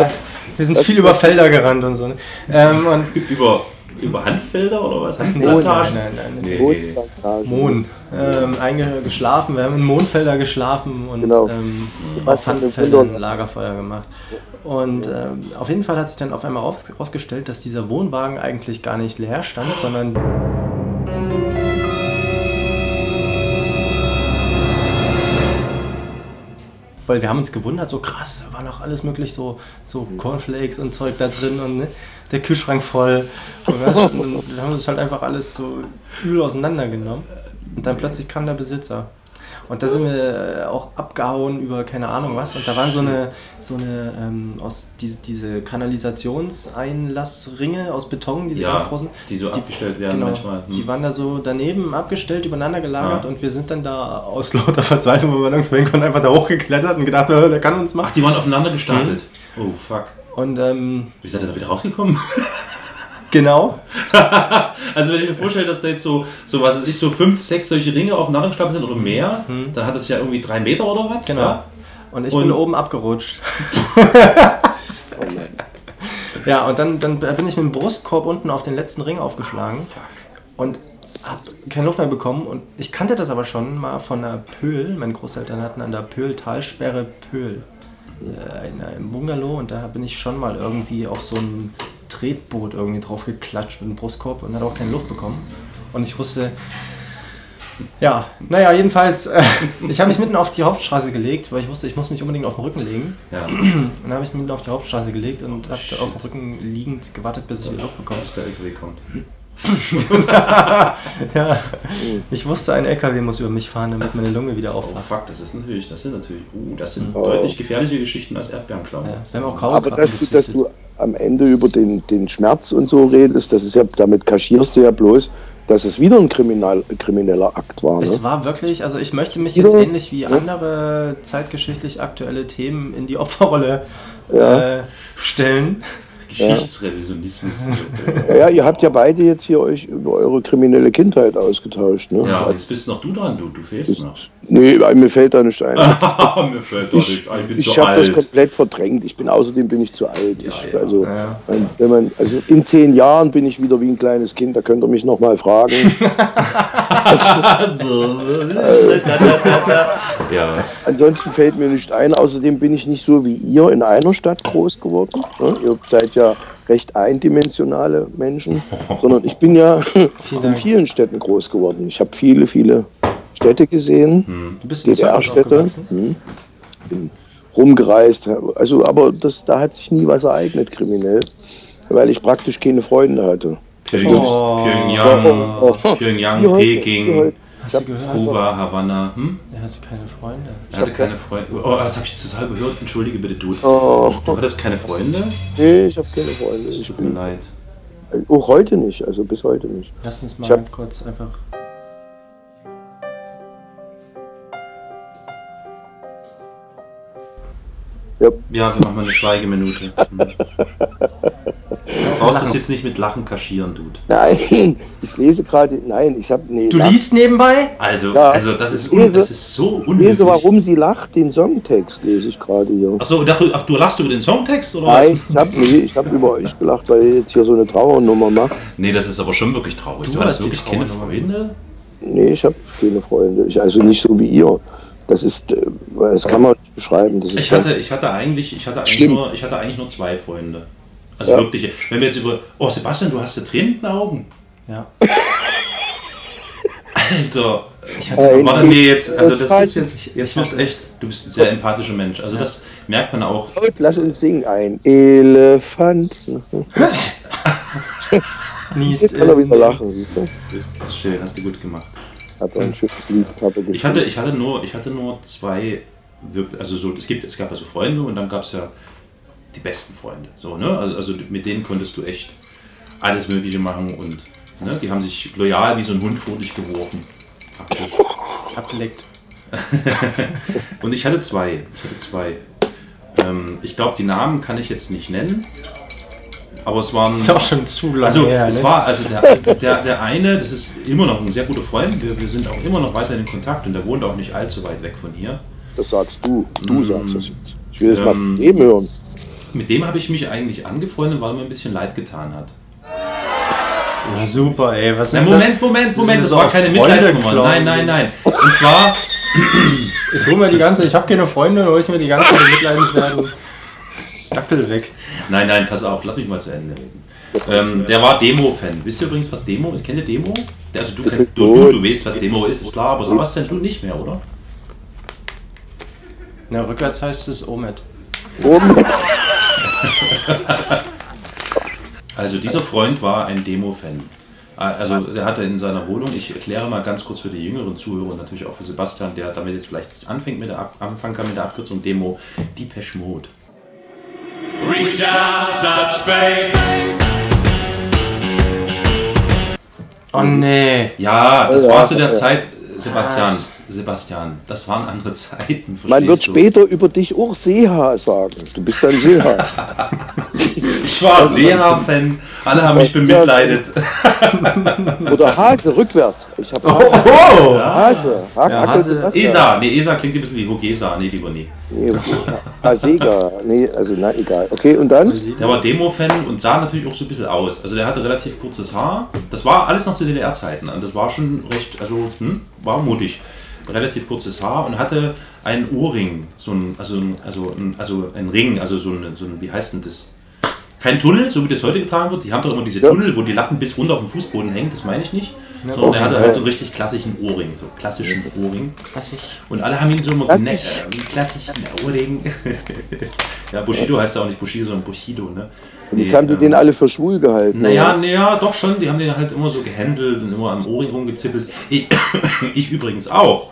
Wir sind viel über Felder gerannt und so. Ne? Ähm, und über, über Handfelder oder was? Nein, Handplantagen? nein, nein, nein. Nee. Mohn. Ähm, geschlafen, wir haben in Mohnfelder geschlafen und Genau. ähm, auf Handfeldern Lagerfeuer gemacht. Und ähm, auf jeden Fall hat sich dann auf einmal raus- rausgestellt, dass dieser Wohnwagen eigentlich gar nicht leer stand, sondern weil wir haben uns gewundert, so krass, da war noch alles möglich, so, so Cornflakes und Zeug da drin und ne, der Kühlschrank voll. Und wir, haben- und wir haben uns halt einfach alles so übel auseinandergenommen. Und dann plötzlich kam der Besitzer. Und da sind wir auch abgehauen über keine Ahnung was. Und da waren so eine, so eine ähm, aus diese, diese Kanalisationseinlassringe aus Beton, diese Ja, ganz großen. die so abgestellt werden Genau, manchmal. Hm. Die waren da so daneben abgestellt, übereinander gelagert Ja. und wir sind dann da aus lauter Verzweiflung, weil wir nirgends konnten, einfach da hochgeklettert und gedacht, äh, der kann uns Ach, machen. die waren aufeinander gestapelt. Oh, fuck. Und ähm, Wie seid ihr da wieder rausgekommen? Genau, Also wenn ich mir vorstelle, dass da jetzt so, so was ich, so fünf, sechs solche Ringe aufeinander gestapelt sind oder mehr, dann hat das ja irgendwie drei Meter oder was? Mhm. genau. Ja? Und ich Und- bin oben abgerutscht. ja, und dann, dann bin ich mit dem Brustkorb unten auf den letzten Ring aufgeschlagen. Fuck. Und hab keine Luft mehr bekommen und ich kannte das aber schon mal von der Pöhl. Meine Großeltern hatten an der Pöhl Talsperre Pöhl äh, in einem Bungalow und da bin ich schon mal irgendwie auf so ein Tretboot irgendwie drauf geklatscht mit dem Brustkorb und hatte auch keine Luft bekommen. Und ich wusste, ja, naja, jedenfalls, äh, ich habe mich mitten auf die Hauptstraße gelegt, weil ich wusste, ich muss mich unbedingt auf den Rücken legen. Ja, Und dann habe ich mich mitten auf die Hauptstraße gelegt und habe auf dem Rücken liegend gewartet, bis ich wieder Luft bekomme. dass der LKW kommt. Ja, ich wusste, ein LKW muss über mich fahren, damit meine Lunge wieder Oh aufwacht. fuck, das ist natürlich, das sind natürlich, uh, das sind deutlich gefährliche Geschichten als Erdbeerenklauen. Ja, wir haben auch Aber Kaulquappen dass du, dass du am Ende über den, den Schmerz und so redest, das ist ja, damit kaschierst du ja bloß, dass es wieder ein Kriminal, krimineller Akt war. Ne? Es war wirklich, also ich möchte mich jetzt ähnlich wie Ja. andere zeitgeschichtlich aktuelle Themen in die Opferrolle Ja. äh, stellen. Geschichtsrevisionismus. Ja, ja, ihr habt ja beide jetzt hier euch über eure kriminelle Kindheit ausgetauscht. Ne? ja, jetzt bist noch du dran, du, du fehlst noch. Nee, mir fällt da nicht ein. Mir fällt doch nicht, ein, ich bin Ich so habe das komplett verdrängt. Ich bin außerdem bin ich zu alt. ich, ja. Also, wenn- man, also in zehn Jahren bin ich wieder wie ein kleines Kind. Da könnt ihr mich noch mal fragen. ja, Ansonsten fällt mir nicht ein. Außerdem bin ich nicht so wie ihr in einer Stadt groß geworden. Ne? Ihr seid ja recht eindimensionale Menschen, sondern ich bin ja in Dank. vielen Städten groß geworden. Ich habe viele, viele Städte gesehen, in Zürich DDR-Städte, hm. bin rumgereist. Also, aber das, da hat sich nie was ereignet kriminell, weil ich praktisch keine Freunde hatte. Pyongyang, Oh. Pyongyang, Oh, oh. Pyongyang Peking, Hast du gehört? Kuba, Havanna. Hm? Er hatte keine Freunde. Er hatte keine Freunde. Oh, das habe ich total gehört. Entschuldige bitte, du. Oh, Du hattest keine Freunde? nee, ich habe keine Freunde. Es Ich tut mir bin, leid. auch heute nicht, also bis heute nicht. Lass uns mal ganz kurz einfach. Ja, Ja, wir machen mal eine Schweigeminute. Du brauchst das jetzt nicht mit Lachen kaschieren, Dude. nein, ich lese gerade, nein, ich habe, nee, Du lach- liest nebenbei? Also, Ja. also das, ist Ich un, lese- das ist so Ich unhöflich. lese, warum sie lacht, den Songtext lese ich gerade hier. Achso, ach, du lachst über den Songtext oder Nein, ich habe nee, ich hab über euch gelacht, weil ihr jetzt hier so eine Trauernummer macht. Nee, das ist aber schon wirklich traurig. Du Du, hast wirklich keine. Freunde? Nee, ich habe keine Freunde. Ich, also nicht so wie ihr. Das ist, äh, das kann man nicht beschreiben. Das ist Ich hatte, ich hatte eigentlich, ich hatte eigentlich, nur, ich hatte eigentlich nur zwei Freunde. Also Ja. wirkliche. Wenn wir jetzt über. Oh, Sebastian, du hast ja Tränen in den Augen. Ja. Alter. Ich hatte Nein. Warte, nee, jetzt, also das Scheiße. ist jetzt, jetzt wird's echt, du bist ein sehr empathischer Mensch. Also das merkt man auch. Laut, lass uns singen. Ein Elefant. Niest, Jetzt kann äh, wieder lachen, siehst du? Das ist schön, hast du gut gemacht. Hat ein schönes Lied. Hat er Ich hatte, ich hatte nur, ich hatte nur zwei, wirklich, also so, es gibt, es gab also Freunde und dann gab es ja die besten Freunde. So, ne? Also, also mit denen konntest du echt alles Mögliche machen und ne? die haben sich loyal wie so ein Hund vor dich geworfen. Praktisch. abgeleckt. Und ich hatte zwei. Ich hatte zwei. Ähm, ich glaube, die Namen kann ich jetzt nicht nennen. Aber es waren. Ist auch schon zu lange Also her, es ne? war, also der, der, der eine, das ist immer noch ein sehr guter Freund, wir, wir sind auch immer noch weiter in Kontakt und der wohnt auch nicht allzu weit weg von hier. Das sagst du. Du Mm. sagst das jetzt. Ich will das mal Ähm, von dem hören. Mit dem habe ich mich eigentlich angefreundet, weil er mir ein bisschen leid getan hat. Na super, ey. Was Na, Moment, Moment, Moment, ist das war keine Mitleidsnummer. Nein, nein, nein. Und zwar? Ich hol mir die ganze, ich habe keine Freunde, hol ich mir die ganzen mitleidenswerten Dackel weg. nein, nein, pass auf, lass mich mal zu Ende reden. Ähm, der war Demo-Fan. Wisst ihr übrigens, was Demo ist? Kennt ihr Demo? Also du, kennst, du, du, du weißt, was Demo ist, ist klar, aber Sebastian, du nicht mehr, oder? Na, rückwärts heißt es Omet. Oben. Also dieser Freund war ein Demo-Fan. Also der hatte in seiner Wohnung, ich erkläre mal ganz kurz für die jüngeren Zuhörer und natürlich auch für Sebastian, der damit jetzt vielleicht anfängt mit der Ab anfangen kann mit der Abkürzung Demo, Depeche Mode. Reach out, touch faith. Oh nee. Ja, das Ja, war zu der. Zeit, Sebastian, Was? Sebastian, das waren andere Zeiten. Man wird du? später über dich auch Seha sagen. Du bist ein Seha. Ich war Seha-Fan, alle haben mich Das ja- bemitleidet. Oder Hase, rückwärts. Ich habe Oh! Hase. Hake, Ja, Hake, Hase. Sebastian. ESA, nee, ESA klingt ein bisschen wie Vogesa, nee, lieber nie. Nee, Sega. Nee, also na egal. Okay, und dann? Der war Demo-Fan und sah natürlich auch so ein bisschen aus. Also der hatte relativ kurzes Haar. Das war alles noch zu DDR-Zeiten. Und das war schon recht, also hm, war mutig. Relativ kurzes Haar und hatte einen Ohrring. So ein, also, ein, also, ein, also ein Ring, also so ein, so ein, wie heißt denn das? Kein Tunnel, so wie das heute getragen wird. Die haben doch immer diese Ja. Tunnel, wo die Lappen bis runter auf dem Fußboden hängen. Das meine ich nicht. Sondern er hatte halt so einen richtig klassischen Ohrring, so klassischen Ohrring. Klassisch. Und alle haben ihn so immer genannt. Äh, klassischen Ohrring. ja, Bushido heißt ja auch nicht Bushido, sondern Bushido, ne? Und jetzt Nee, haben die ähm, den alle für schwul gehalten. naja, naja, doch schon. Die haben den halt immer so gehänselt und immer am Ohrring rumgezippelt. Ich, ich übrigens auch.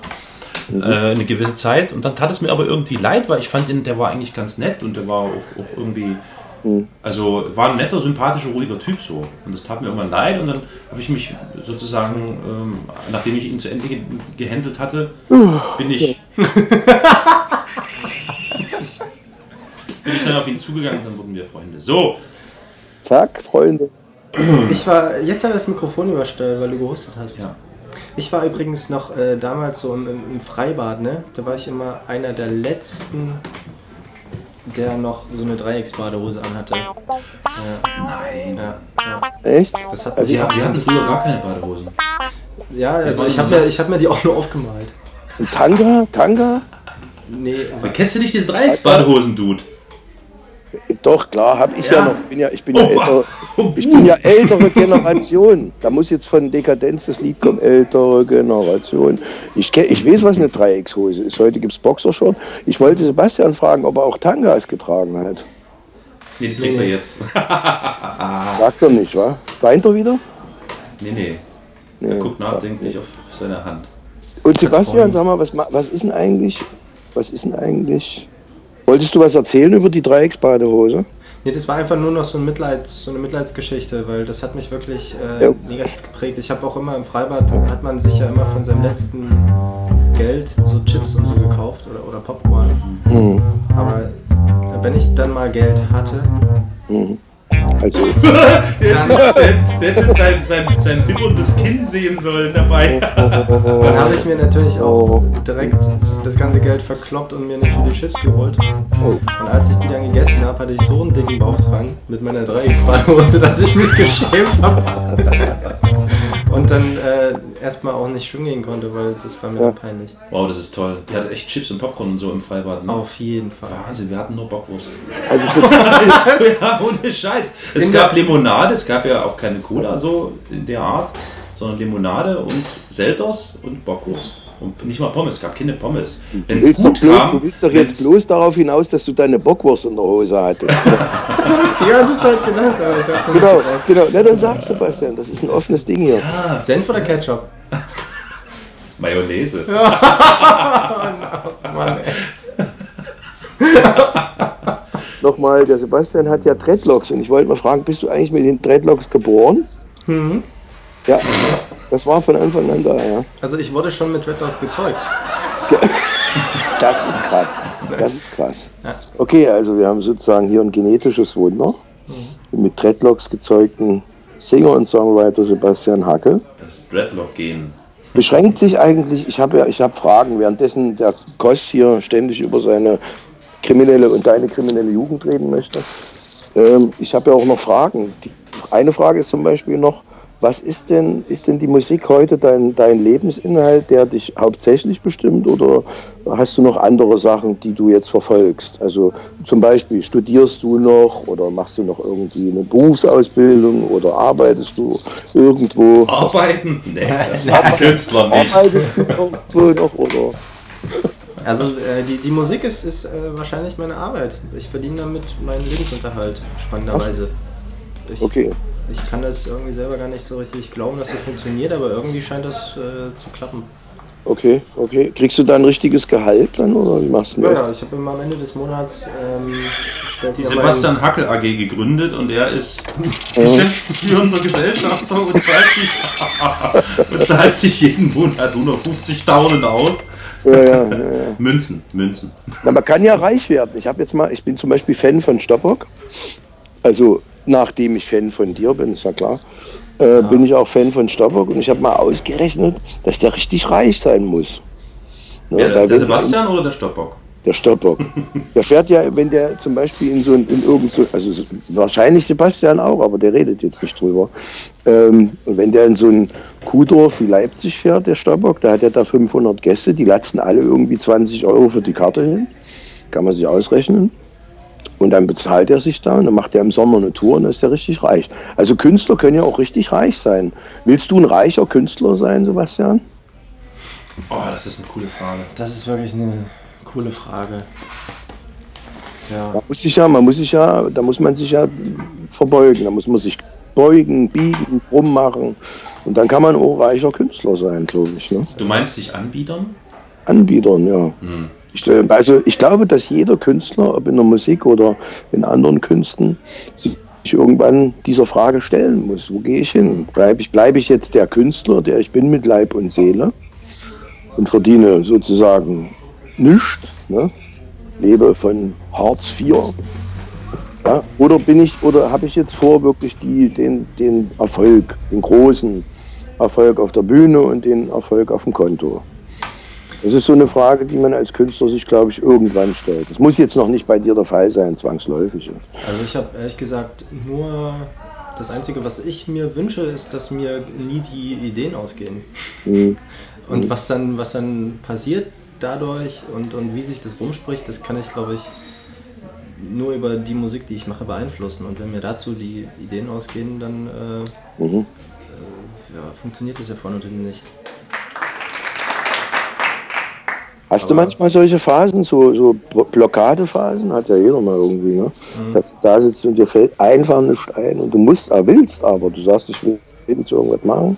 Äh, eine gewisse Zeit. Und dann tat es mir aber irgendwie leid, weil ich fand den, der war eigentlich ganz nett und der war auch, auch irgendwie. Also war ein netter, sympathischer, ruhiger Typ so. Und das tat mir irgendwann leid und dann habe ich mich sozusagen, ähm, nachdem ich ihn zu Ende ge gehänselt hatte, bin ich. bin ich dann auf ihn zugegangen und dann wurden wir Freunde. So, Zack, Freunde. Ich war, jetzt hat er das Mikrofon überstellt, weil du gehustet hast. ja. Ich war übrigens noch äh, damals so im, im, im Freibad, ne? Da war ich immer einer der letzten, der noch so eine Dreiecksbadehose anhatte. Nein. Ja, ja. Echt? Das hat Wir, wir hatten früher gar keine Badehosen. ja also ich habe mir, ich hab mir die auch nur aufgemalt. Und Tanga? Tanga? Nee, Aber kennst du nicht diese Dreiecksbadehosen-Dude? Doch, klar, habe ich ja. Ja. noch. Ich bin ja, ich bin ja, Oh, älter, oh, ich bin ja ältere Generation. Da muss jetzt von Dekadenz das Lied kommen, ältere Generation. Ich, ich weiß, was eine Dreieckshose ist. Heute gibt es Boxershort. Ich wollte Sebastian fragen, ob er auch Tangas getragen hat. Nee, die trägt er jetzt. Sagt er nicht, wa? Weint er wieder? Nee, nee. Er guckt nachdenklich auf, auf seine Hand. Und Sebastian, sag mal, was, was ist denn eigentlich, was ist denn eigentlich, wolltest du was erzählen über die Dreiecksbadehose? Nee, das war einfach nur noch so, ein Mitleids, so eine Mitleidsgeschichte, weil das hat mich wirklich äh, Ja. negativ geprägt. Ich habe auch immer im Freibad, hat man sich ja immer von seinem letzten Geld so Chips und so gekauft oder, oder Popcorn. Mhm. Aber wenn ich dann mal Geld hatte, Also, Der hätte jetzt sein, sein, sein bibberndes Kind sehen sollen dabei. dann habe ich mir natürlich auch Oh. direkt das ganze Geld verkloppt und mir eine Tüte Chips geholt. oh. Und als ich die dann gegessen habe, hatte ich so einen dicken Bauch dran mit meiner Dreiecksbadehose, dass ich mich geschämt habe. Und dann äh, erstmal auch nicht schwimmen gehen konnte, weil das war mir Ja. peinlich. Wow, das ist toll. Der hat echt Chips und Popcorn und so im Freibad. Ne? Auf jeden Fall. Wahnsinn, wir hatten nur Bockwurst. also ja, ohne Scheiß. Es In gab Limonade, es gab ja auch keine Cola so in der Art, sondern Limonade und Selters und Bockwurst. Und nicht mal Pommes, es gab keine Pommes. Wenn du, willst doch gut bloß, kam, du willst doch wenn's- jetzt bloß darauf hinaus, dass du deine Bockwurst in der Hose hattest. Das habe ich die ganze Zeit gedacht, aber ich genau, nicht gedacht. genau. Na, dann sag Sebastian, das ist ein offenes Ding hier. Senf oder Ketchup? Mayonnaise. Mann, ey. Nochmal, der Sebastian hat ja Dreadlocks und ich wollte mal fragen, bist du eigentlich mit den Dreadlocks geboren? Mhm. Ja, das war von Anfang an da, ja. Also ich wurde schon mit Redlaws gezeugt. Das ist krass. Das ist krass. Okay, also wir haben sozusagen hier ein genetisches Wunder mit Dreadlocks gezeugten Singer und Songwriter Sebastian Hackel. Das Dreadlock-Gen. Beschränkt sich eigentlich, ich habe ja, ich habe Fragen, währenddessen der Kost hier ständig über seine kriminelle und deine kriminelle Jugend reden möchte. Ähm, ich habe ja auch noch Fragen. Die, eine Frage ist zum Beispiel noch, was ist denn, ist denn die Musik heute dein, dein Lebensinhalt, der dich hauptsächlich bestimmt oder hast du noch andere Sachen, die du jetzt verfolgst? Also zum Beispiel studierst du noch oder machst du noch irgendwie eine Berufsausbildung oder arbeitest du irgendwo? Arbeiten? Nee, das war Künstler nicht. Arbeitest du irgendwo noch oder? Also äh, die, die Musik ist, ist äh, wahrscheinlich meine Arbeit. Ich verdiene damit meinen Lebensunterhalt, spannenderweise. Ich, Okay. Ich kann das irgendwie selber gar nicht so richtig glauben, dass das funktioniert, aber irgendwie scheint das äh, zu klappen. Okay, okay. Kriegst du da ein richtiges Gehalt dann oder wie machst du Ja, das? ja, ich habe immer am Ende des Monats ähm, stellt Die Sebastian Hackel AG gegründet und er ist geschäftsführender Gesellschafter und zahlt sich, und zahlt sich jeden Monat 150.000 aus. Ja, ja, ja, ja. Münzen, Münzen. Na, man kann ja reich werden. Ich habe jetzt mal, ich bin zum Beispiel Fan von Stoppock. Also nachdem ich Fan von dir bin, ist ja klar, äh, bin ich auch Fan von Stoppock und ich habe mal ausgerechnet, dass der richtig reich sein muss. Ne, Ja, der wenn- Sebastian oder der Stoppock? Der Stoppock. Der fährt ja, wenn der zum Beispiel in so ein, in irgend so, also wahrscheinlich Sebastian auch, aber der redet jetzt nicht drüber. Ähm, und wenn der in so ein Kuhdorf wie Leipzig fährt, der Stoppock, da hat er da 500 Gäste, die latzen alle irgendwie 20 Euro für die Karte hin. Kann man sich ausrechnen. Und dann bezahlt er sich da und dann macht er im Sommer eine Tour und dann ist er richtig reich. Also Künstler können ja auch richtig reich sein. Willst du ein reicher Künstler sein, Sebastian? Oh, das ist eine coole Frage. Das ist wirklich eine coole Frage. Tja, Man muss sich ja, man muss sich ja, da muss man sich ja verbeugen, da muss man sich beugen, biegen, rummachen und dann kann man auch reicher Künstler sein, glaube ich. Ne? Du meinst dich anbiedern? Anbietern, ja. Ich, äh, also ich glaube, dass jeder Künstler, ob in der Musik oder in anderen Künsten, sich irgendwann dieser Frage stellen muss. Wo gehe ich hin? Bleibe ich, bleibe ich jetzt der Künstler, der ich bin mit Leib und Seele und verdiene sozusagen nichts, ne? lebe von Hartz IV ja, oder bin ich, oder habe ich jetzt vor, wirklich die, den, den Erfolg, den großen Erfolg auf der Bühne und den Erfolg auf dem Konto? Das ist so eine Frage, die man als Künstler sich, glaube ich, irgendwann stellt. Das muss jetzt noch nicht bei dir der Fall sein, zwangsläufig. also ich habe ehrlich gesagt nur das Einzige, was ich mir wünsche, ist, dass mir nie die Ideen ausgehen. Mhm. Und was dann, was dann passiert dadurch und, und wie sich das rumspricht, das kann ich, glaube ich, nur über die Musik, die ich mache, beeinflussen. Und wenn mir dazu die Ideen ausgehen, dann äh, Mhm. ja, funktioniert das ja vorne und hinten nicht. Hast du Aber- manchmal solche Phasen, so, so Blo- Blockadephasen? Hat ja jeder mal irgendwie, ne? Mhm. Dass du da sitzt und dir fällt einfach nicht ein und du musst, ah, willst aber. Du sagst, ich will jetzt irgendwas machen,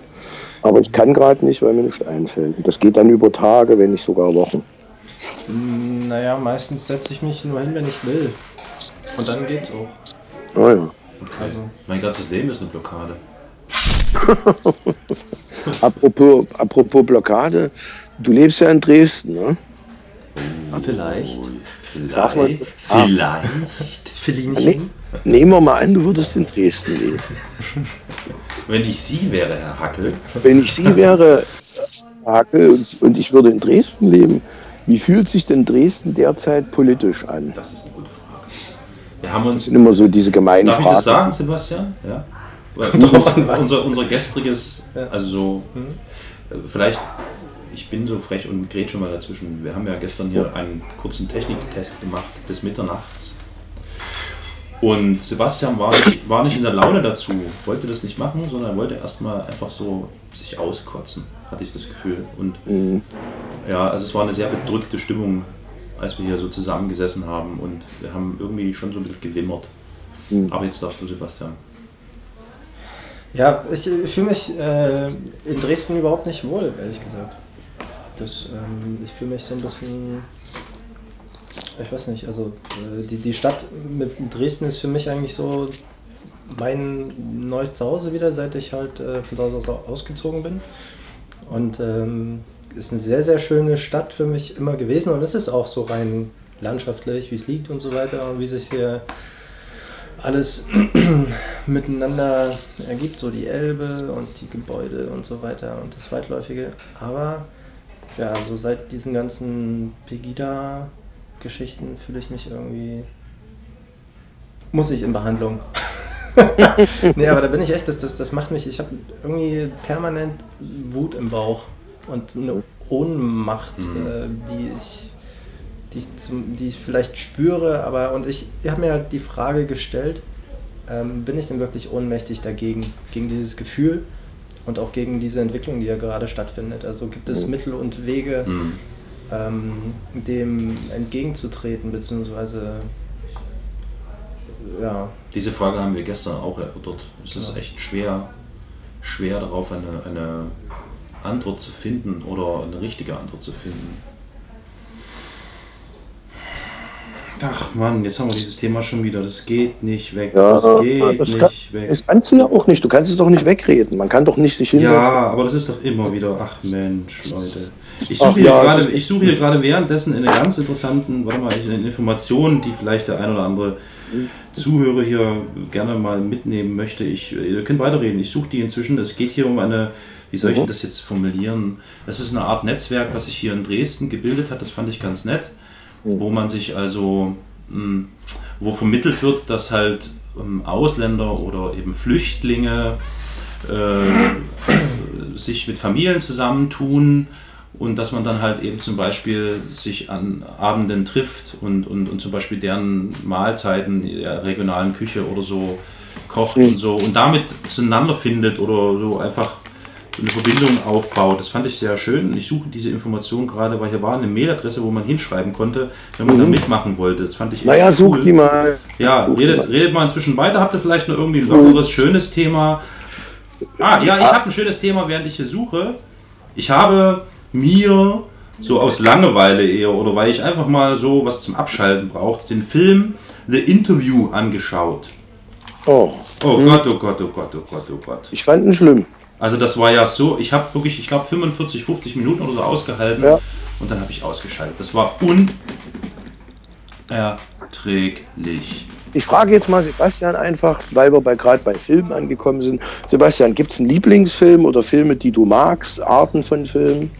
aber ich kann gerade nicht, weil mir nicht einfällt. Und das geht dann über Tage, wenn nicht sogar Wochen. Mm, Naja, meistens setze ich mich nur hin, wenn ich will. Und dann geht's auch. Ah, ja. Also, Mein ganzes Leben ist eine Blockade. apropos, apropos Blockade, du lebst ja in Dresden, ne? vielleicht. Darf man Vielleicht. das- Ah. Vielleicht. Filinchen. Nehmen wir mal an, du würdest in Dresden leben. Wenn ich Sie wäre, Herr Hackel. Wenn ich Sie wäre, Hake, und, und ich würde in Dresden leben, wie fühlt sich denn Dresden derzeit politisch an? Das ist eine gute Frage. Wir haben uns. Das sind immer so diese gemeinen Darf ich Fragen. das sagen, Sebastian? Ja. Weil unser, unser gestriges, also so, äh, vielleicht, ich bin so frech und grätsche mal dazwischen. Wir haben ja gestern hier einen kurzen Techniktest gemacht bis Mitternachts. Und Sebastian war nicht, war nicht in der Laune dazu, wollte das nicht machen, sondern er wollte erstmal einfach so sich auskotzen, hatte ich das Gefühl. Und Mhm. ja, also es war eine sehr bedrückte Stimmung, als wir hier so zusammengesessen haben und wir haben irgendwie schon so ein bisschen gewimmert. Mhm. Aber jetzt darfst du, Sebastian. Ja, ich, ich fühle mich äh, in Dresden überhaupt nicht wohl, ehrlich gesagt. Das, ähm, ich fühle mich so ein bisschen. Ich weiß nicht, also äh, die, die Stadt mit Dresden ist für mich eigentlich so mein neues Zuhause wieder, seit ich halt äh, von zu Hause aus ausgezogen bin. Und ähm, ist eine sehr, sehr schöne Stadt für mich immer gewesen und es ist auch so rein landschaftlich, wie es liegt und so weiter und wie sich hier alles miteinander ergibt, so die Elbe und die Gebäude und so weiter und das Weitläufige. Aber ja, so seit diesen ganzen Pegida-Geschichten fühle ich mich irgendwie. Muss ich in Behandlung. nee, aber da bin ich echt, das, das, das macht mich, ich habe irgendwie permanent Wut im Bauch und eine Ohnmacht, Mhm. äh, die ich die ich, zum, die ich vielleicht spüre, aber und ich habe mir halt die Frage gestellt, ähm, bin ich denn wirklich ohnmächtig dagegen, gegen dieses Gefühl und auch gegen diese Entwicklung, die ja gerade stattfindet? Also gibt es Mhm. Mittel und Wege, Mhm. ähm, dem entgegenzutreten, beziehungsweise ja, Diese Frage haben wir gestern auch erörtert. Es ist Ja. echt schwer, schwer darauf eine, eine Antwort zu finden oder eine richtige Antwort zu finden. Ach Mann, jetzt haben wir dieses Thema schon wieder. Das geht nicht weg. Ja, das geht das nicht kann- weg. Das kannst du ja auch nicht. Du kannst es doch nicht wegreden. Man kann doch nicht sich hinsetzen. Ja, aber das ist doch immer wieder. Ach Mensch, Leute. Ich suche hier, ja, gerade, das- ich suche hier gerade währenddessen eine ganz interessanten, warte mal, eine Information, die vielleicht der ein oder andere Zuhörer hier gerne mal mitnehmen möchte. Ich, ihr könnt weiterreden. Ich suche die inzwischen. Es geht hier um eine, wie soll ich Mhm. das jetzt formulieren? Es ist eine Art Netzwerk, was sich hier in Dresden gebildet hat. Das fand ich ganz nett. Wo man sich also, mh, wo vermittelt wird, dass halt ähm, Ausländer oder eben Flüchtlinge äh, sich mit Familien zusammentun und dass man dann halt eben zum Beispiel sich an Abenden trifft und, und, und zum Beispiel deren Mahlzeiten in der regionalen Küche oder so kocht und so und damit zueinander findet oder so einfach eine Verbindung aufbaut. Das fand ich sehr schön. Ich suche diese Information gerade, weil hier war eine Mailadresse, wo man hinschreiben konnte, wenn man da mitmachen wollte. Das fand ich echt Naja, such cool. die mal. Ja, Such redet, mal. redet mal inzwischen weiter. Habt ihr vielleicht noch irgendwie ein lockeres, schönes Thema? Ah, ja, ich habe ein schönes Thema, während ich hier suche. Ich habe mir so aus Langeweile eher oder weil ich einfach mal so was zum Abschalten brauchte, den Film The Interview angeschaut. Oh, Oh Gott, oh Gott, oh Gott, oh Gott, oh Gott. ich fand ihn schlimm. Also das war ja so, ich habe wirklich, ich glaube 45, 50 Minuten oder so ausgehalten Ja. und dann habe ich ausgeschaltet. Das war unerträglich. Ich frage jetzt mal Sebastian einfach, weil wir bei, gerade bei Filmen angekommen sind. Sebastian, gibt es einen Lieblingsfilm oder Filme, die du magst, Arten von Filmen?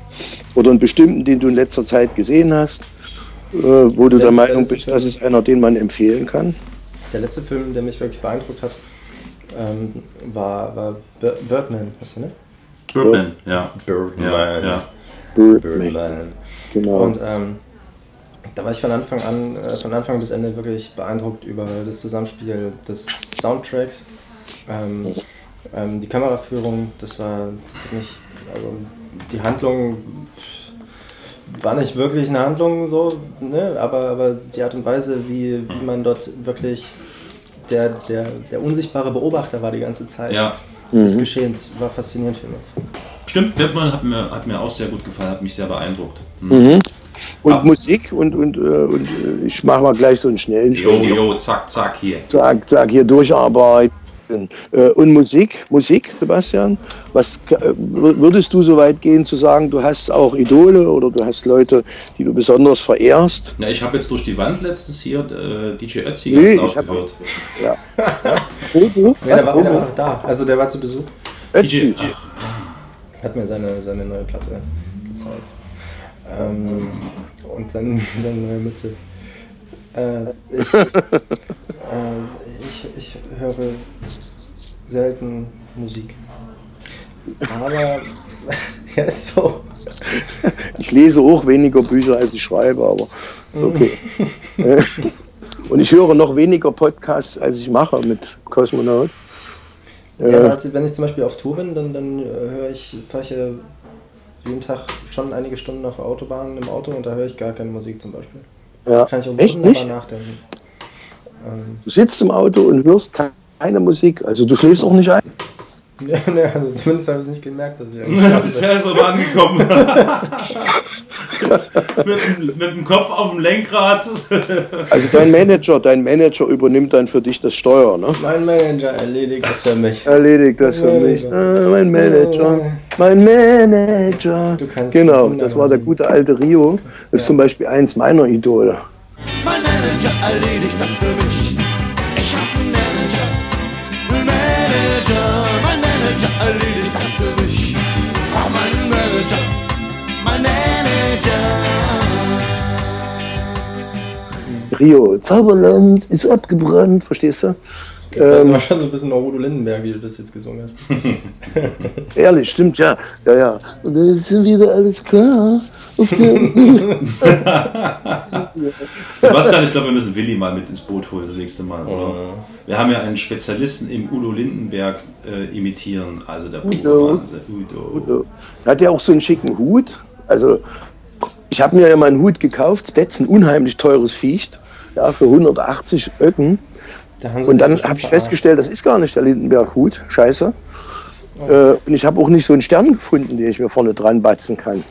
Oder einen bestimmten, den du in letzter Zeit gesehen hast, äh, wo du Der- der Meinung bist, Film. das ist einer, den man empfehlen kann? Der letzte Film, der mich wirklich beeindruckt hat, ähm, war, war Bir- Birdman, weißt du, ne? Birdman, ja. Birdman. Ja, ja. Birdman. Genau. Und ähm, da war ich von Anfang an, äh, von Anfang bis Ende wirklich beeindruckt über das Zusammenspiel des Soundtracks. Ähm, ähm, die Kameraführung, das war, das hat mich, also die Handlung war nicht wirklich eine Handlung so, ne? aber, aber die Art und Weise, wie, wie man dort wirklich der, der, der unsichtbare Beobachter war die ganze Zeit ja. des Geschehens, war faszinierend für mich. Stimmt, Birdman hat mir, hat mir auch sehr gut gefallen, hat mich sehr beeindruckt. Hm. Mhm. Und Ah. Musik und, und, äh, und äh, ich mache mal gleich so einen schnellen Jo, jo, zack, zack, hier. Zack, zack, hier durcharbeiten. Äh, Und Musik, Musik, Sebastian, was äh, würdest du so weit gehen zu sagen, du hast auch Idole oder du hast Leute, die du besonders verehrst? Ja, ich habe jetzt durch die Wand letztens hier äh, DJ Ötzi ganz Nee, laut ich hab- gehört. Ja. Wo, wo? Ja, der war, der wo? war da, also der war zu Besuch. Ötzi. hat mir seine, seine neue Platte gezeigt. Ähm, und dann seine neue Mitte. Äh, ich, äh, ich, ich höre selten Musik. Aber ja, ist so. Ich lese auch weniger Bücher, als ich schreibe, aber ist okay. Äh, Und ich höre noch weniger Podcasts, als ich mache mit Kosmonaut. Ja, Äh, aber als, wenn ich zum Beispiel auf Tour bin, dann, dann äh, höre ich, fahre ich ja jeden Tag schon einige Stunden auf der Autobahn im Auto und da höre ich gar keine Musik zum Beispiel. Ja. Kann ich auch Echt nicht? nachdenken. Ähm, Du sitzt im Auto und hörst keine Musik, also du schläfst auch nicht ein. ja, ne, also zumindest habe ich es nicht gemerkt, dass ich eigentlich Bisher ist er angekommen. mit, dem- mit dem Kopf auf dem Lenkrad. Also dein Manager, dein Manager übernimmt dann für dich das Steuer, ne? Mein Manager erledigt das für mich. Erledigt das für mich. Ah, mein Manager, mein Manager. Du kannst Genau, das war der gute alte Rio. Das ist zum Beispiel eins meiner Idole. Mein Manager erledigt das für Rio, Zauberland ist abgebrannt, verstehst du? Das Ähm, war schon so ein bisschen Udo Lindenberg, wie du das jetzt gesungen hast. Ehrlich, stimmt, ja. Ja, ja. Und dann ist wieder alles klar. Sebastian, ich glaube, wir müssen Willi mal mit ins Boot holen das nächste Mal, oder? Wir haben ja einen Spezialisten im Udo Lindenberg äh, imitieren, also der Udo. Wahnsinn. Udo. Hat ja auch so einen schicken Hut. Also, ich habe mir ja mal einen Hut gekauft. Stetson, unheimlich teures Viech. Ja, für 180 Öcken. Da Und dann habe ich festgestellt, das ist gar nicht der Lindenberg-Hut. Scheiße. Äh, und ich habe auch nicht so einen Stern gefunden, den ich mir vorne dran batzen kann.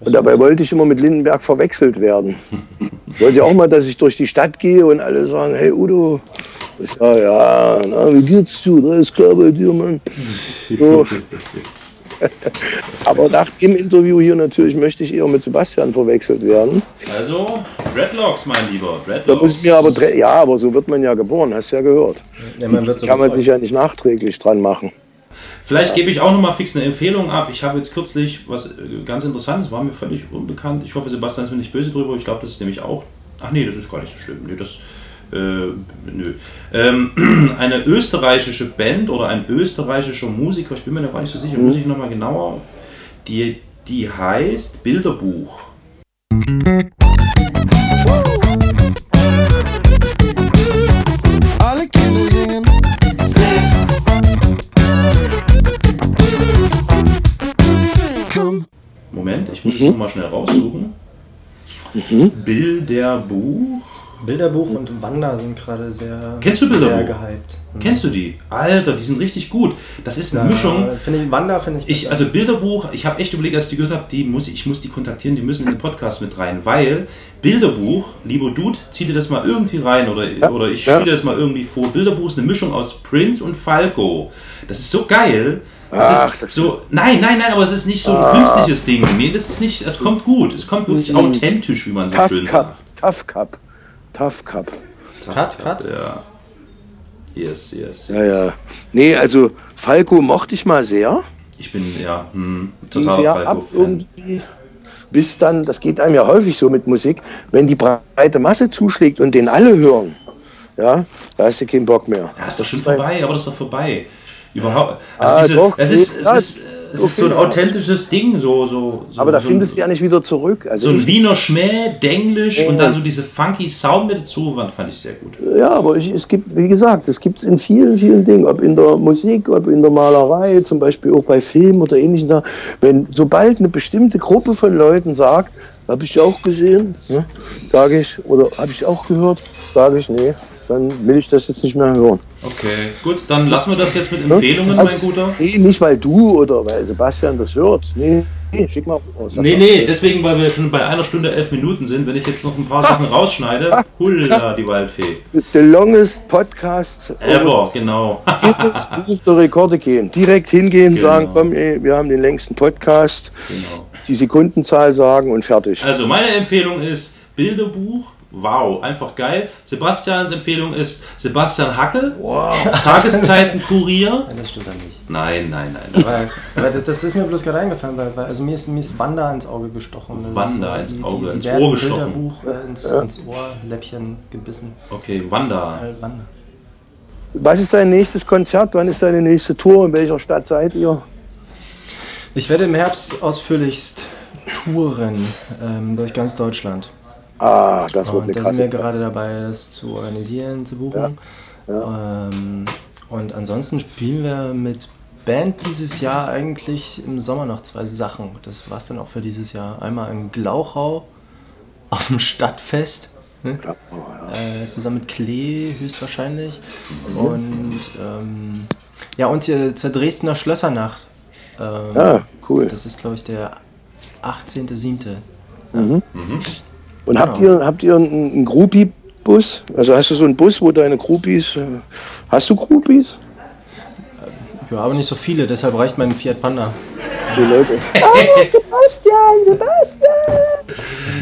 Und dabei wollte ich immer mit Lindenberg verwechselt werden. Ich wollte ja auch mal, dass ich durch die Stadt gehe und alle sagen, hey Udo, ich sag, ja, na, wie geht's dir? Alles klar bei dir, Mann? So. Aber nach dem Interview hier natürlich möchte ich eher mit Sebastian verwechselt werden. Also, Dreadlocks, mein Lieber, Da Dreadlocks. muss ich mir aber, ja, aber so wird man ja geboren, hast ja gehört. Ja, man wird so Kann man sich ja nicht nachträglich dran machen. Vielleicht gebe ich auch nochmal fix eine Empfehlung ab. Ich habe jetzt kürzlich was äh, ganz Interessantes, war mir völlig unbekannt. Ich hoffe, Sebastian ist mir nicht böse drüber. Ich glaube, das ist nämlich auch. Ach nee, das ist gar nicht so schlimm. Nee, das. Äh, nö. Ähm, eine österreichische Band oder ein österreichischer Musiker, ich bin mir da gar nicht so sicher, muss ich nochmal genauer. Die, die heißt Bilderbuch. Alle Kinder singen. Moment, ich muss es nochmal schnell raussuchen. Bilderbuch. Bilderbuch und Wanda sind gerade sehr, Kennst du sehr Bilderbuch? gehypt. Kennst du die? Alter, die sind richtig gut. Das ist eine Mischung. Äh, Finde ich, Wanda finde ich, Ich, also Bilderbuch, ich habe echt überlegt, als ich die gehört habe, die muss, ich ich muss die kontaktieren, die müssen in den Podcast mit rein, weil Bilderbuch, lieber Dude, zieh dir das mal irgendwie rein oder, oder ich ja. spiele dir das mal irgendwie vor. Bilderbuch ist eine Mischung aus Prince und Falco. Das ist so geil. Das Ach, ist das so, nein, nein, nein, aber es ist nicht so ein künstliches Ding. Nee, das ist nicht, es kommt gut. Es kommt wirklich authentisch, wie man so Tough schön Cup. sagt. Tough Cup. Tough Cup. Cut, cut. Ja. Yes, yes. Ja, ja. Nee, also Falco mochte ich mal sehr. Ich bin, ja, hm, ging totaler sehr ab Falco-Fan. irgendwie. Bis dann, das geht einem ja häufig so mit Musik, wenn die breite Masse zuschlägt und den alle hören, ja, da hast du keinen Bock mehr. Ja, ist doch schon vorbei, aber das ist doch vorbei. Überhaupt. Ah, Also diese, doch, es ist, es ist, es ist so ein okay. authentisches Ding, so, so, so Aber da so findest du ja nicht wieder zurück. Also so ein Wiener Schmäh, Denglisch und Ja. dann so diese funky Sound mit dazu, fand fand ich sehr gut. ja, aber ich, es gibt, wie gesagt, es gibt es in vielen, vielen Dingen, ob in der Musik, ob in der Malerei, zum Beispiel auch bei Film oder ähnlichen Sachen. Wenn sobald eine bestimmte Gruppe von Leuten sagt, habe ich auch gesehen, ne, sage ich, oder habe ich auch gehört, sage ich, nee, dann will ich das jetzt nicht mehr hören. Okay, gut, dann lassen wir das jetzt mit Empfehlungen, Also, mein Guter. Nee, nicht weil du oder weil Sebastian das hört. Nee, nee schick mal raus. Nee, nee, deswegen, weil wir schon bei einer Stunde elf Minuten sind, wenn ich jetzt noch ein paar Sachen rausschneide, hulla, die Waldfee. The longest podcast Ever, genau. Auf der Rekorde gehen. Direkt hingehen, Genau. sagen, komm, ey, wir haben den längsten Podcast, genau. die Sekundenzahl sagen und fertig. Also meine Empfehlung ist Bilderbuch. Wow, einfach geil. Sebastians Empfehlung ist Sebastian Hackel. Wow. Tageszeitenkurier. Nein, das stimmt dann nicht. Nein, nein, nein. Weil, weil das, das ist mir bloß gerade eingefallen, weil, weil also mir ist, mir ist Wanda ins Auge gestochen. Wanda ins die- Auge, die, die ins Ohr gestochen. Bilderbuch äh, ins, ins Ohr, Läppchen gebissen. Okay, Wanda. Äh, Wanda. Was ist dein nächstes Konzert? Wann ist deine nächste Tour? In welcher Stadt seid ihr? Ich werde im Herbst ausführlichst touren ähm, durch ganz Deutschland. Ah, das wird Und eine da sind wir gerade dabei, das zu organisieren, zu buchen. Ähm, und ansonsten spielen wir mit Band dieses Jahr eigentlich im Sommer noch zwei Sachen. Das war es dann auch für dieses Jahr. Einmal in Glauchau auf dem Stadtfest. Ne? Äh, zusammen mit Klee höchstwahrscheinlich. Und ähm, ja, und hier zur Dresdner Schlössernacht. Ähm, Ja, cool. Das ist, glaube ich, der 18.07. Und habt genau. ihr, habt ihr einen, einen Groupie-Bus? Also hast du so einen Bus, wo deine Groupies. äh, Hast du Groupies? Ja, aber nicht so viele, deshalb reicht mein Fiat Panda. Die Leute. Ah, Sebastian, Sebastian!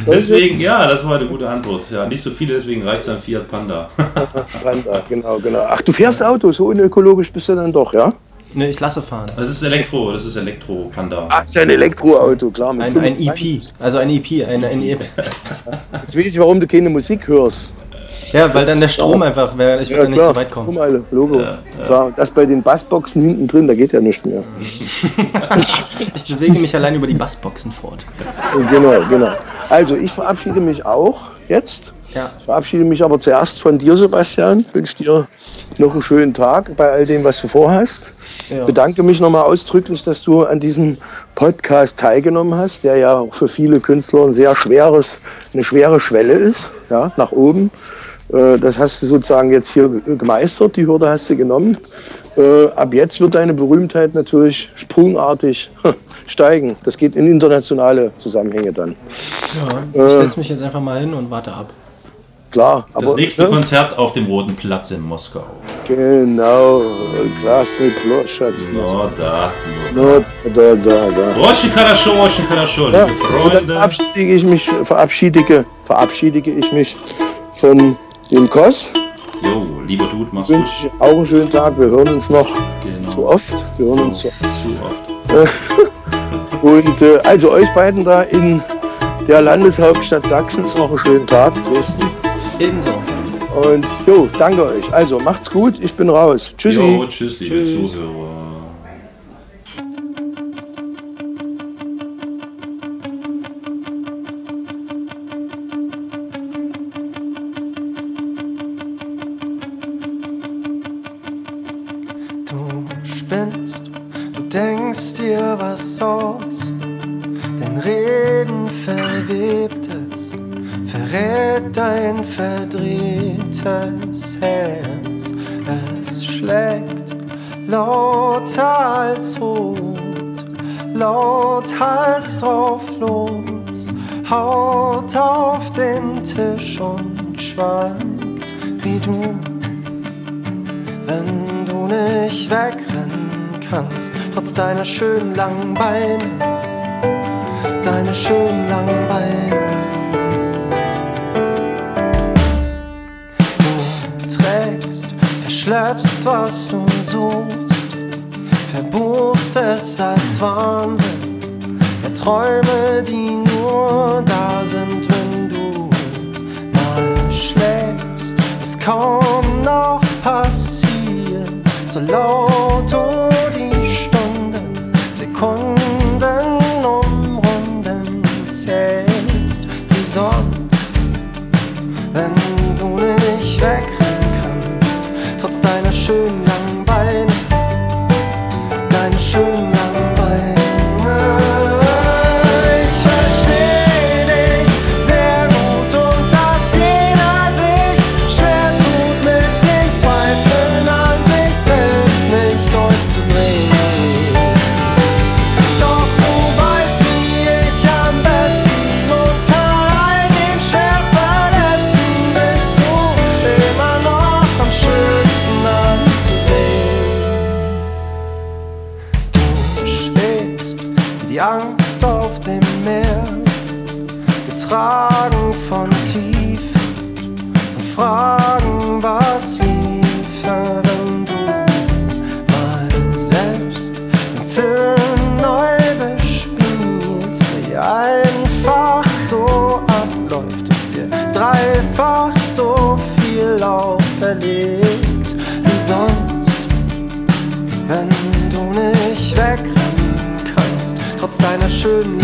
Deswegen, ja, das war eine gute Antwort. Ja, nicht so viele, deswegen reicht es an Fiat Panda. Panda, genau, genau. Ach, du fährst Auto, so unökologisch bist du dann doch, ja? Ne, ich lasse fahren. Das ist Elektro, das ist Elektro-Panda. Ach, ist ja ein Elektroauto, klar. Mit Ein, ein 25. EP, also ein EP, ein, ein EP. Jetzt weiß ich, warum du keine Musik hörst. Ja, weil dann der Strom einfach wäre, ich würde dann nicht so weit kommen. Guck mal, Logo. Klar, das bei den Bassboxen hinten drin, da geht ja nichts mehr. Ich bewege mich allein über die Bassboxen fort. Genau, genau. Also, ich verabschiede mich auch jetzt. Ja. Ich verabschiede mich aber zuerst von dir, Sebastian. Wünsche dir noch einen schönen Tag bei all dem, was du vorhast. Ja. Bedanke mich nochmal ausdrücklich, dass du an diesem Podcast teilgenommen hast, der ja auch für viele Künstler ein sehr schweres, eine schwere Schwelle ist, ja, nach oben. Äh, Das hast du sozusagen jetzt hier gemeistert, die Hürde hast du genommen. Äh, Ab jetzt wird deine Berühmtheit natürlich sprungartig steigen. Das geht in internationale Zusammenhänge dann. Ja, ich setze mich jetzt einfach mal hin und warte ab Klar, Das aber nächste ne? Konzert auf dem Roten Platz in Moskau. genau, Glasny Schatz. No, da. No, da, da, da. Очень хорошо, очень хорошо, Ja, liebe und dann Freunde. verabschiede ich mich, verabschiede, verabschiede ich mich von dem Kos Jo, lieber Dude, mach's Wünsche gut. ich auch einen schönen Tag. Wir hören uns noch Genau. zu oft. Wir hören uns Zu zu oft. Und äh, also euch beiden da in der Landeshauptstadt Sachsens noch einen schönen Tag, Dresden. Ebenso. Und jo, danke euch. Also macht's gut, ich bin raus. Tschüssi. Jo, tschüss, liebe Zuhörer. Du spinnst, du denkst dir was aus, dein Reden verwebt es, verrät dein verdrehtes Herz. Es schlägt lauter als rot, laut Hals drauf los, haut auf den Tisch und schweigt wie du wenn du nicht wegrennen kannst, trotz deiner schönen langen Beine, deine schönen langen Beine. Verschleppst, was du suchst, verbuchst es als Wahnsinn, der Träume, die nur da sind, wenn du mal schläfst, es kaum noch passiert, so laut du die Stunden, Sekunden trotz getragen von Tiefen und Fragen, was liefer, wenn du. Mal selbst den Film neu bespielst, der einfach so abläuft und dir dreifach so viel auferlegt. Wie sonst, wenn du nicht wegrennen kannst, trotz deiner schönen